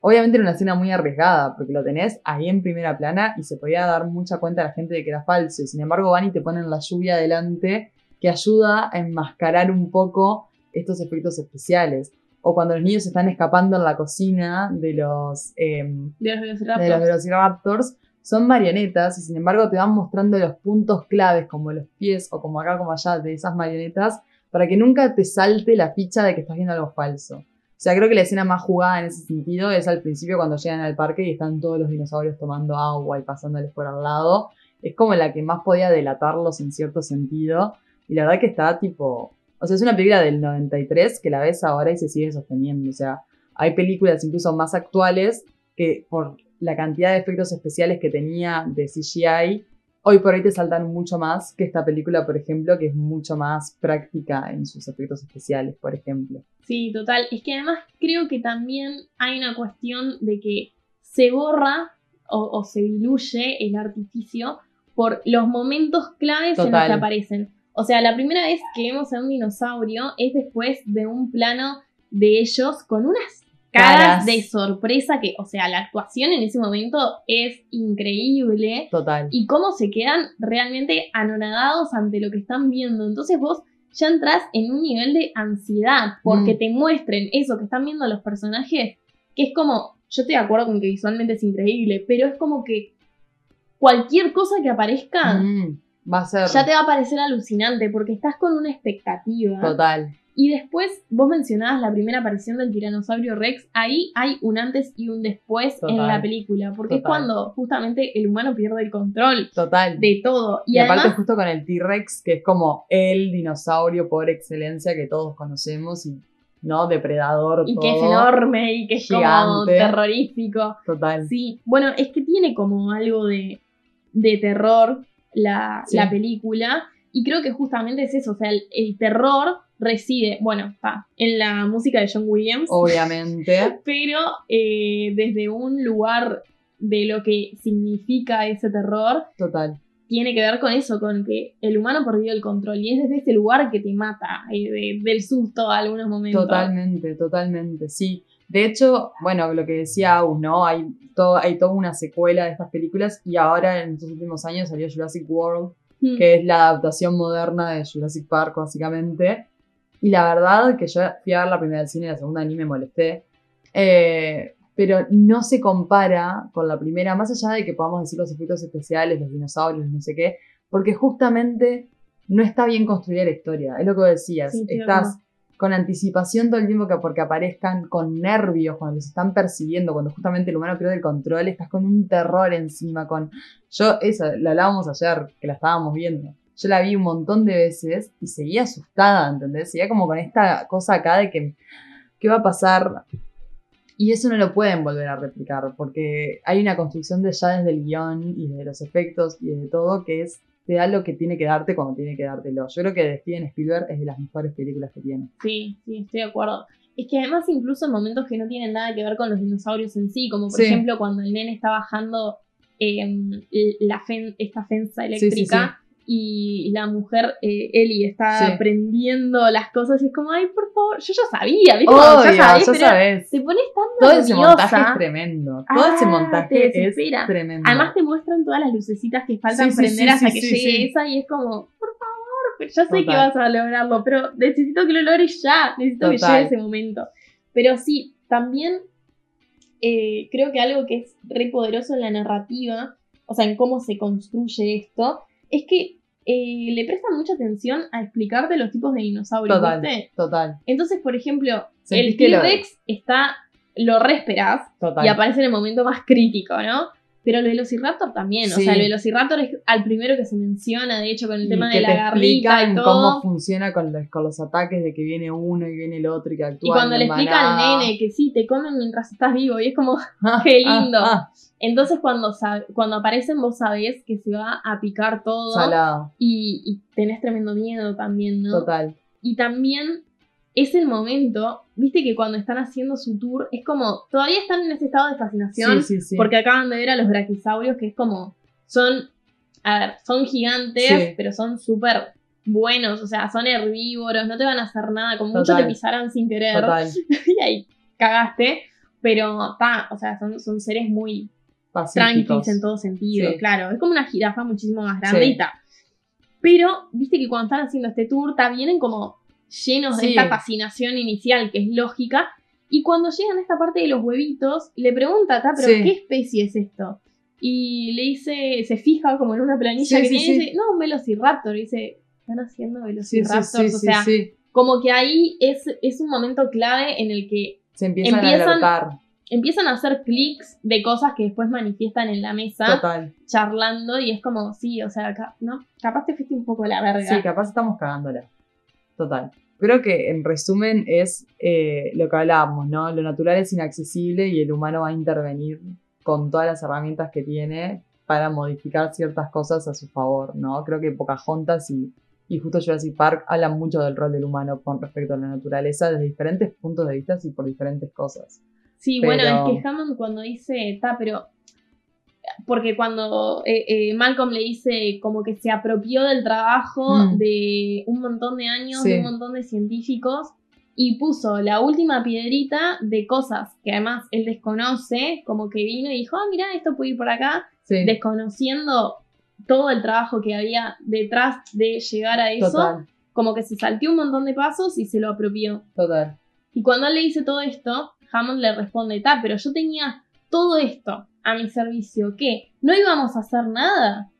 obviamente era una escena muy arriesgada, porque lo tenés ahí en primera plana y se podía dar mucha cuenta a la gente de que era falso. Y sin embargo van y te ponen la lluvia adelante que ayuda a enmascarar un poco estos efectos especiales. O cuando los niños están escapando en la cocina de los... em, De los velociraptors. de los Velociraptors son marionetas y sin embargo te van mostrando los puntos claves como los pies o como acá como allá de esas marionetas para que nunca te salte la ficha de que estás viendo algo falso. O sea, creo que la escena más jugada en ese sentido es al principio cuando llegan al parque y están todos los dinosaurios tomando agua y pasándoles por al lado. Es como la que más podía delatarlos en cierto sentido. Y la verdad que está tipo... O sea, es una película del 93 que la ves ahora y se sigue sosteniendo. O sea, hay películas incluso más actuales que por la cantidad de efectos especiales que tenía de CGI, hoy por hoy te saltan mucho más que esta película, por ejemplo, que es mucho más práctica en sus efectos especiales, por ejemplo. Sí, total. Es que además creo que también hay una cuestión de que se borra o, o se diluye el artificio por los momentos claves en los que aparecen. O sea, la primera vez que vemos a un dinosaurio es después de un plano de ellos con unas caras, de sorpresa que, o sea, la actuación en ese momento es increíble Total. y cómo se quedan realmente anonadados ante lo que están viendo. Entonces vos ya entras en un nivel de ansiedad porque Mm. te muestren eso que están viendo los personajes, que es como, yo estoy de acuerdo con que visualmente es increíble, pero es como que cualquier cosa que aparezca Mm, va a ser ya te va a parecer alucinante porque estás con una expectativa. total. Y después, vos mencionabas la primera aparición del tiranosaurio Rex, ahí hay un antes y un después en la película, porque es cuando justamente el humano pierde el control Total. de todo. Y, Y, aparte además, justo con el T-Rex, que es como el dinosaurio por excelencia que todos conocemos y no depredador y todo. que es enorme y que es como Gigante. terrorífico. Total. Sí, bueno, es que tiene como algo de, de terror la, Sí. la película. Y creo que justamente es eso, o sea, el, el terror reside, bueno, está en la música de John Williams, Obviamente. pero eh, desde un lugar de lo que significa ese terror, Total. tiene que ver con eso, con que el humano perdió el control. Y es desde ese lugar que te mata, eh, de- del susto a algunos momentos. Totalmente, totalmente, sí. De hecho, bueno, lo que decía Aus, ¿no? Hay, todo, hay toda una secuela de estas películas y ahora en estos últimos años salió Jurassic World, Mm. que es la adaptación moderna de Jurassic Park, básicamente. Y la verdad que yo fui a ver la primera del cine y la segunda ni me molesté. Eh, pero no se compara con la primera, más allá de que podamos decir los efectos especiales, los dinosaurios, no sé qué, porque justamente no está bien construida la historia. Es lo que decías. Sí, Estás con anticipación todo el tiempo que porque aparezcan, con nervios cuando los están persiguiendo, cuando justamente el humano pierde el control, estás con un terror encima, con... Yo, esa, la hablábamos ayer, que la estábamos viendo. Yo la vi un montón de veces y seguía asustada, ¿entendés? Seguía como con esta cosa acá de que, ¿qué va a pasar? Y eso no lo pueden volver a replicar, porque hay una construcción de ya desde el guion y de los efectos y de todo que es, te da lo que tiene que darte cuando tiene que dártelo. Yo creo que de Steven Spielberg es de las mejores películas que tiene. Sí, sí, estoy de acuerdo. Es que además incluso en momentos que no tienen nada que ver con los dinosaurios en sí, como por Sí. ejemplo cuando el nene está bajando em, la fen- esta fensa sí, eléctrica y la mujer, eh, Ellie, está Sí. prendiendo las cosas y es como, ay, por favor, yo ya sabía, ¿viste? Obvio, ya sabía, ya pero sabes. te pones tan Todo ese montaje es tremendo. Todo ese Ah, montaje es tremendo. Además te muestran todas las lucecitas que faltan Sí, prender sí, hasta que llegue esa y es como, por favor, pero ya sé que vas a lograrlo, pero necesito que lo logres ya, necesito que llegue ese momento. Pero sí, también eh, creo que algo que es re poderoso en la narrativa, o sea, en cómo se construye esto, es que eh, le prestan mucha atención a explicarte los tipos de dinosaurios, Total. ¿viste? Total, Entonces, por ejemplo, Sentís el lo- T-Rex está, lo re esperás, total. y aparece en el momento más crítico, ¿no? Pero el Velociraptor también, o Sí. sea, el Velociraptor es al primero que se menciona, de hecho, con el Y tema de la garrita y cómo todo. funciona con los, con los ataques de que viene uno y viene el otro y que actúan Y cuando le explica manada. al nene que sí, te comen mientras estás vivo, y es como, Ah, qué ah, lindo. ah, entonces cuando, cuando aparecen vos sabés que se va a picar todo salado, y, y tenés tremendo miedo también, ¿no? total. Y también es el momento, viste que cuando están haciendo su tour, es como, todavía están en ese estado de fascinación, Sí, sí, sí. Porque acaban de ver a los brachisaurios, que es como. Son. A ver, son gigantes, pero son súper buenos. O sea, son herbívoros, no te van a hacer nada. Con mucho te pisarán sin querer. Total. y ahí cagaste. Pero, ta, o sea, son, son seres muy Pacíficos. tranquilos en todo sentido. Claro, es como una jirafa muchísimo más grandita. Pero, viste que cuando están haciendo este tour, ta, vienen como llenos de esta fascinación inicial, que es lógica. Y cuando llegan a esta parte de los huevitos, le pregunta, ta, pero Sí. ¿qué especie es esto? Y le dice, se fija como en una planilla Sí, que tiene y dice, no, un velociraptor. Y dice, están haciendo velociraptors. o sea, como que ahí es, es un momento clave en el que Se empiezan, empiezan- a empiezan a hacer clics de cosas que después manifiestan en la mesa Total. charlando y es como, sí, o sea, ca- ¿no? capaz te fuiste un poco a la verga. Sí, capaz estamos cagándola. Total. Creo que en resumen es eh, lo que hablábamos, ¿no? Lo natural es inaccesible y el humano va a intervenir con todas las herramientas que tiene para modificar ciertas cosas a su favor, ¿no? Creo que Pocahontas y, y justo Jurassic Park hablan mucho del rol del humano con respecto a la naturaleza desde diferentes puntos de vista y por diferentes cosas. Sí, Pero- bueno, es que Hammond cuando dice, ta, pero... Porque cuando eh, eh, Malcolm le dice como que se apropió del trabajo Mm. de un montón de años, Sí. de un montón de científicos, y puso la última piedrita de cosas que además él desconoce, como que vino y dijo, ah, mira, esto puede ir por acá, Sí, desconociendo todo el trabajo que había detrás de llegar a eso. total. como que se salteó un montón de pasos y se lo apropió. Total. Y cuando él le dice todo esto, Hammond le responde, ta, pero yo tenía todo esto a mi servicio, ¿qué? ¿No íbamos a hacer nada?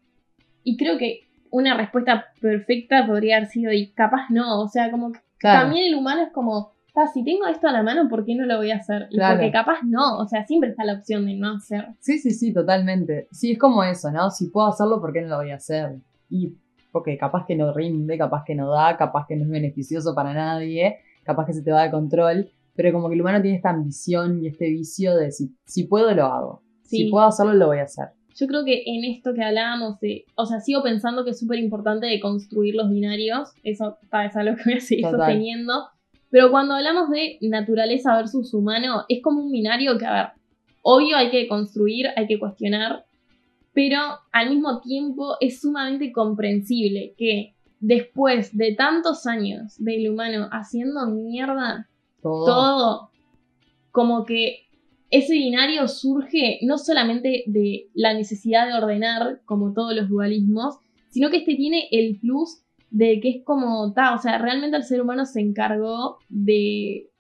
Y creo que una respuesta perfecta podría haber sido, y capaz no, o sea, como que Claro. también el humano es como, si tengo esto a la mano, ¿por qué no lo voy a hacer? Y Claro. porque capaz no, o sea, siempre está la opción de no hacer. Sí, sí, sí, totalmente. Sí, es como eso, ¿no? Si puedo hacerlo, ¿por qué no lo voy a hacer? Y porque capaz que no rinde, capaz que no da, capaz que no es beneficioso para nadie, capaz que se te va de control, pero como que el humano tiene esta ambición y este vicio de si, si puedo, lo hago. Sí. Si puedo hacerlo, lo voy a hacer. Yo creo que en esto que hablábamos de, o sea, sigo pensando que es súper importante de construir los binarios, eso es algo que voy a seguir Total. sosteniendo, pero cuando hablamos de naturaleza versus humano, es como un binario que, a ver, obvio hay que construir, hay que cuestionar, pero al mismo tiempo es sumamente comprensible que después de tantos años del humano haciendo mierda Todo. todo, como que ese binario surge no solamente de la necesidad de ordenar, como todos los dualismos, sino que este tiene el plus de que es como, ta, o sea, realmente el ser humano se encargó de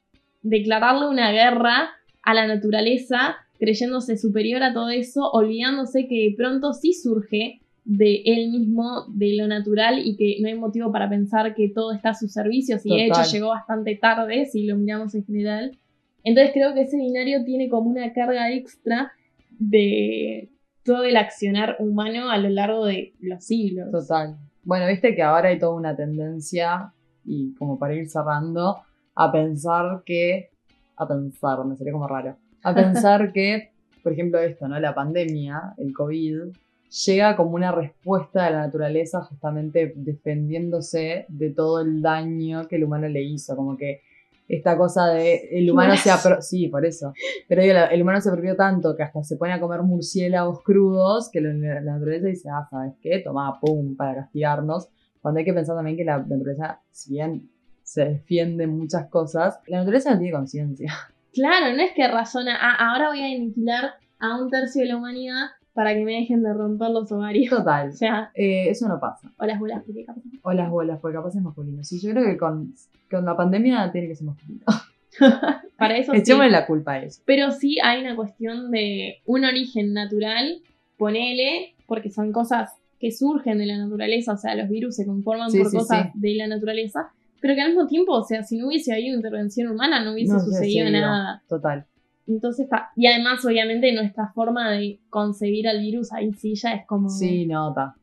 declararle una guerra a la naturaleza, creyéndose superior a todo eso, olvidándose que de pronto sí surge de él mismo, de lo natural, y que no hay motivo para pensar que todo está a sus servicios, y de hecho llegó bastante tarde, si lo miramos en general. Entonces creo que ese binario tiene como una carga extra de todo el accionar humano a lo largo de los siglos. Total. Bueno, viste que ahora hay toda una tendencia, y como para ir cerrando, a pensar que. A pensar, me sería como raro. A pensar que, por ejemplo, esto, ¿no? La pandemia, el COVID, llega como una respuesta de la naturaleza justamente defendiéndose de todo el daño que el humano le hizo. Como que esta cosa de el humano se apro- sí, por eso. Pero digo, el humano se apropió tanto que hasta se pone a comer murciélagos crudos que la, la naturaleza dice, ah, ¿sabes qué? Toma, pum, para castigarnos. Cuando hay que pensar también que la naturaleza, si bien se defiende en muchas cosas, la naturaleza no tiene conciencia. Claro, no es que razona, ah, ahora voy a aniquilar a un tercio de la humanidad para que me dejen de romper los ovarios. Total. O sea, Eh, eso no pasa. o las bolas porque capaz- O las bolas, porque capaz es masculino. Sí, yo creo que con, con la pandemia tiene que ser masculino. Para eso sí. Echémosle la culpa a eso. Pero sí hay una cuestión de un origen natural, ponele, porque son cosas que surgen de la naturaleza, o sea, los virus se conforman Sí, por sí, cosas sí. de la naturaleza, pero que al mismo tiempo, o sea, si no hubiese habido intervención humana, no hubiese No sucedido nada. Total. Entonces está. Y además, obviamente, nuestra forma de concebir al virus ahí sí ya es como. Sí, nota.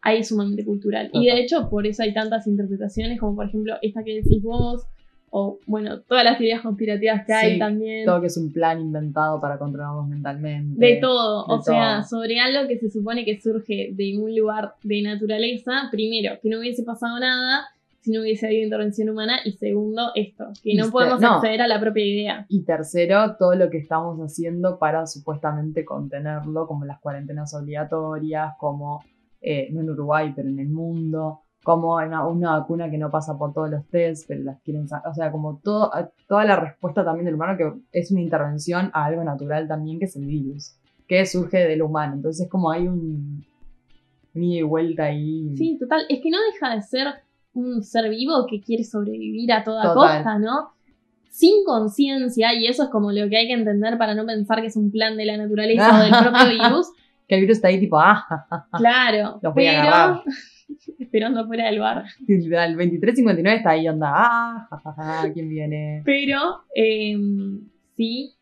Ahí es sumamente cultural. Y de hecho, por eso hay tantas interpretaciones, como por ejemplo esta que decís vos, o bueno, todas las teorías conspirativas que hay Sí, también. Todo que es un plan inventado para controlarnos mentalmente. De todo, de o sea, todo. sobre algo que se supone que surge de un lugar de naturaleza, primero, que no hubiese pasado nada si no hubiese habido intervención humana, y segundo, esto, que no podemos no. acceder a la propia idea. Y tercero, todo lo que estamos haciendo para supuestamente contenerlo, como las cuarentenas obligatorias, como, eh, no en Uruguay, pero en el mundo, como una, una vacuna que no pasa por todos los test, pero las quieren sacar. O sea, como todo, toda la respuesta también del humano, que es una intervención a algo natural también, que es el virus, que surge del humano. Entonces, como hay un, un ida y vuelta ahí. Sí, total, es que no deja de ser un ser vivo que quiere sobrevivir a toda Total. costa, ¿no? Sin conciencia, y eso es como lo que hay que entender para no pensar que es un plan de la naturaleza o del propio virus. Que el virus está ahí tipo, ah. Claro, Los voy a agarrar. esperando fuera del bar. El 2359 está ahí, onda, ah, ja, ja, ja, ¿quién viene? Pero eh, sí,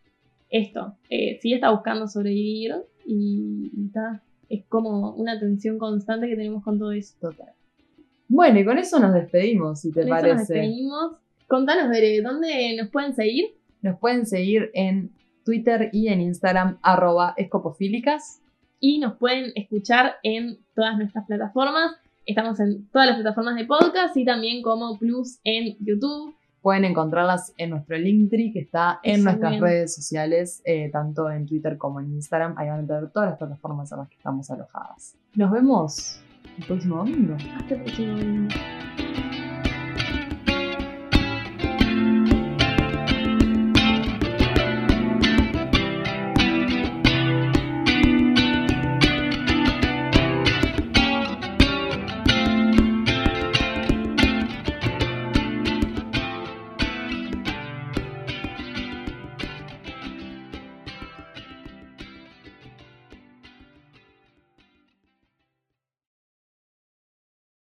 esto, eh, sí está buscando sobrevivir y, y ta, es como una tensión constante que tenemos con todo eso. Total. Bueno, y con eso nos despedimos, si te Con eso nos parece. despedimos. Contanos, Bere, ¿dónde nos pueden seguir? Nos pueden seguir en Twitter y en Instagram, arroba escopofílicas. y nos pueden escuchar en todas nuestras plataformas. Estamos en todas las plataformas de podcast y también como Plus en YouTube. Pueden encontrarlas en nuestro Linktree, que está en Eso, nuestras bien. redes sociales, eh, tanto en Twitter como en Instagram. Ahí van a encontrar todas las plataformas en las que estamos alojadas. Nos vemos Boa noite. Até a próxima.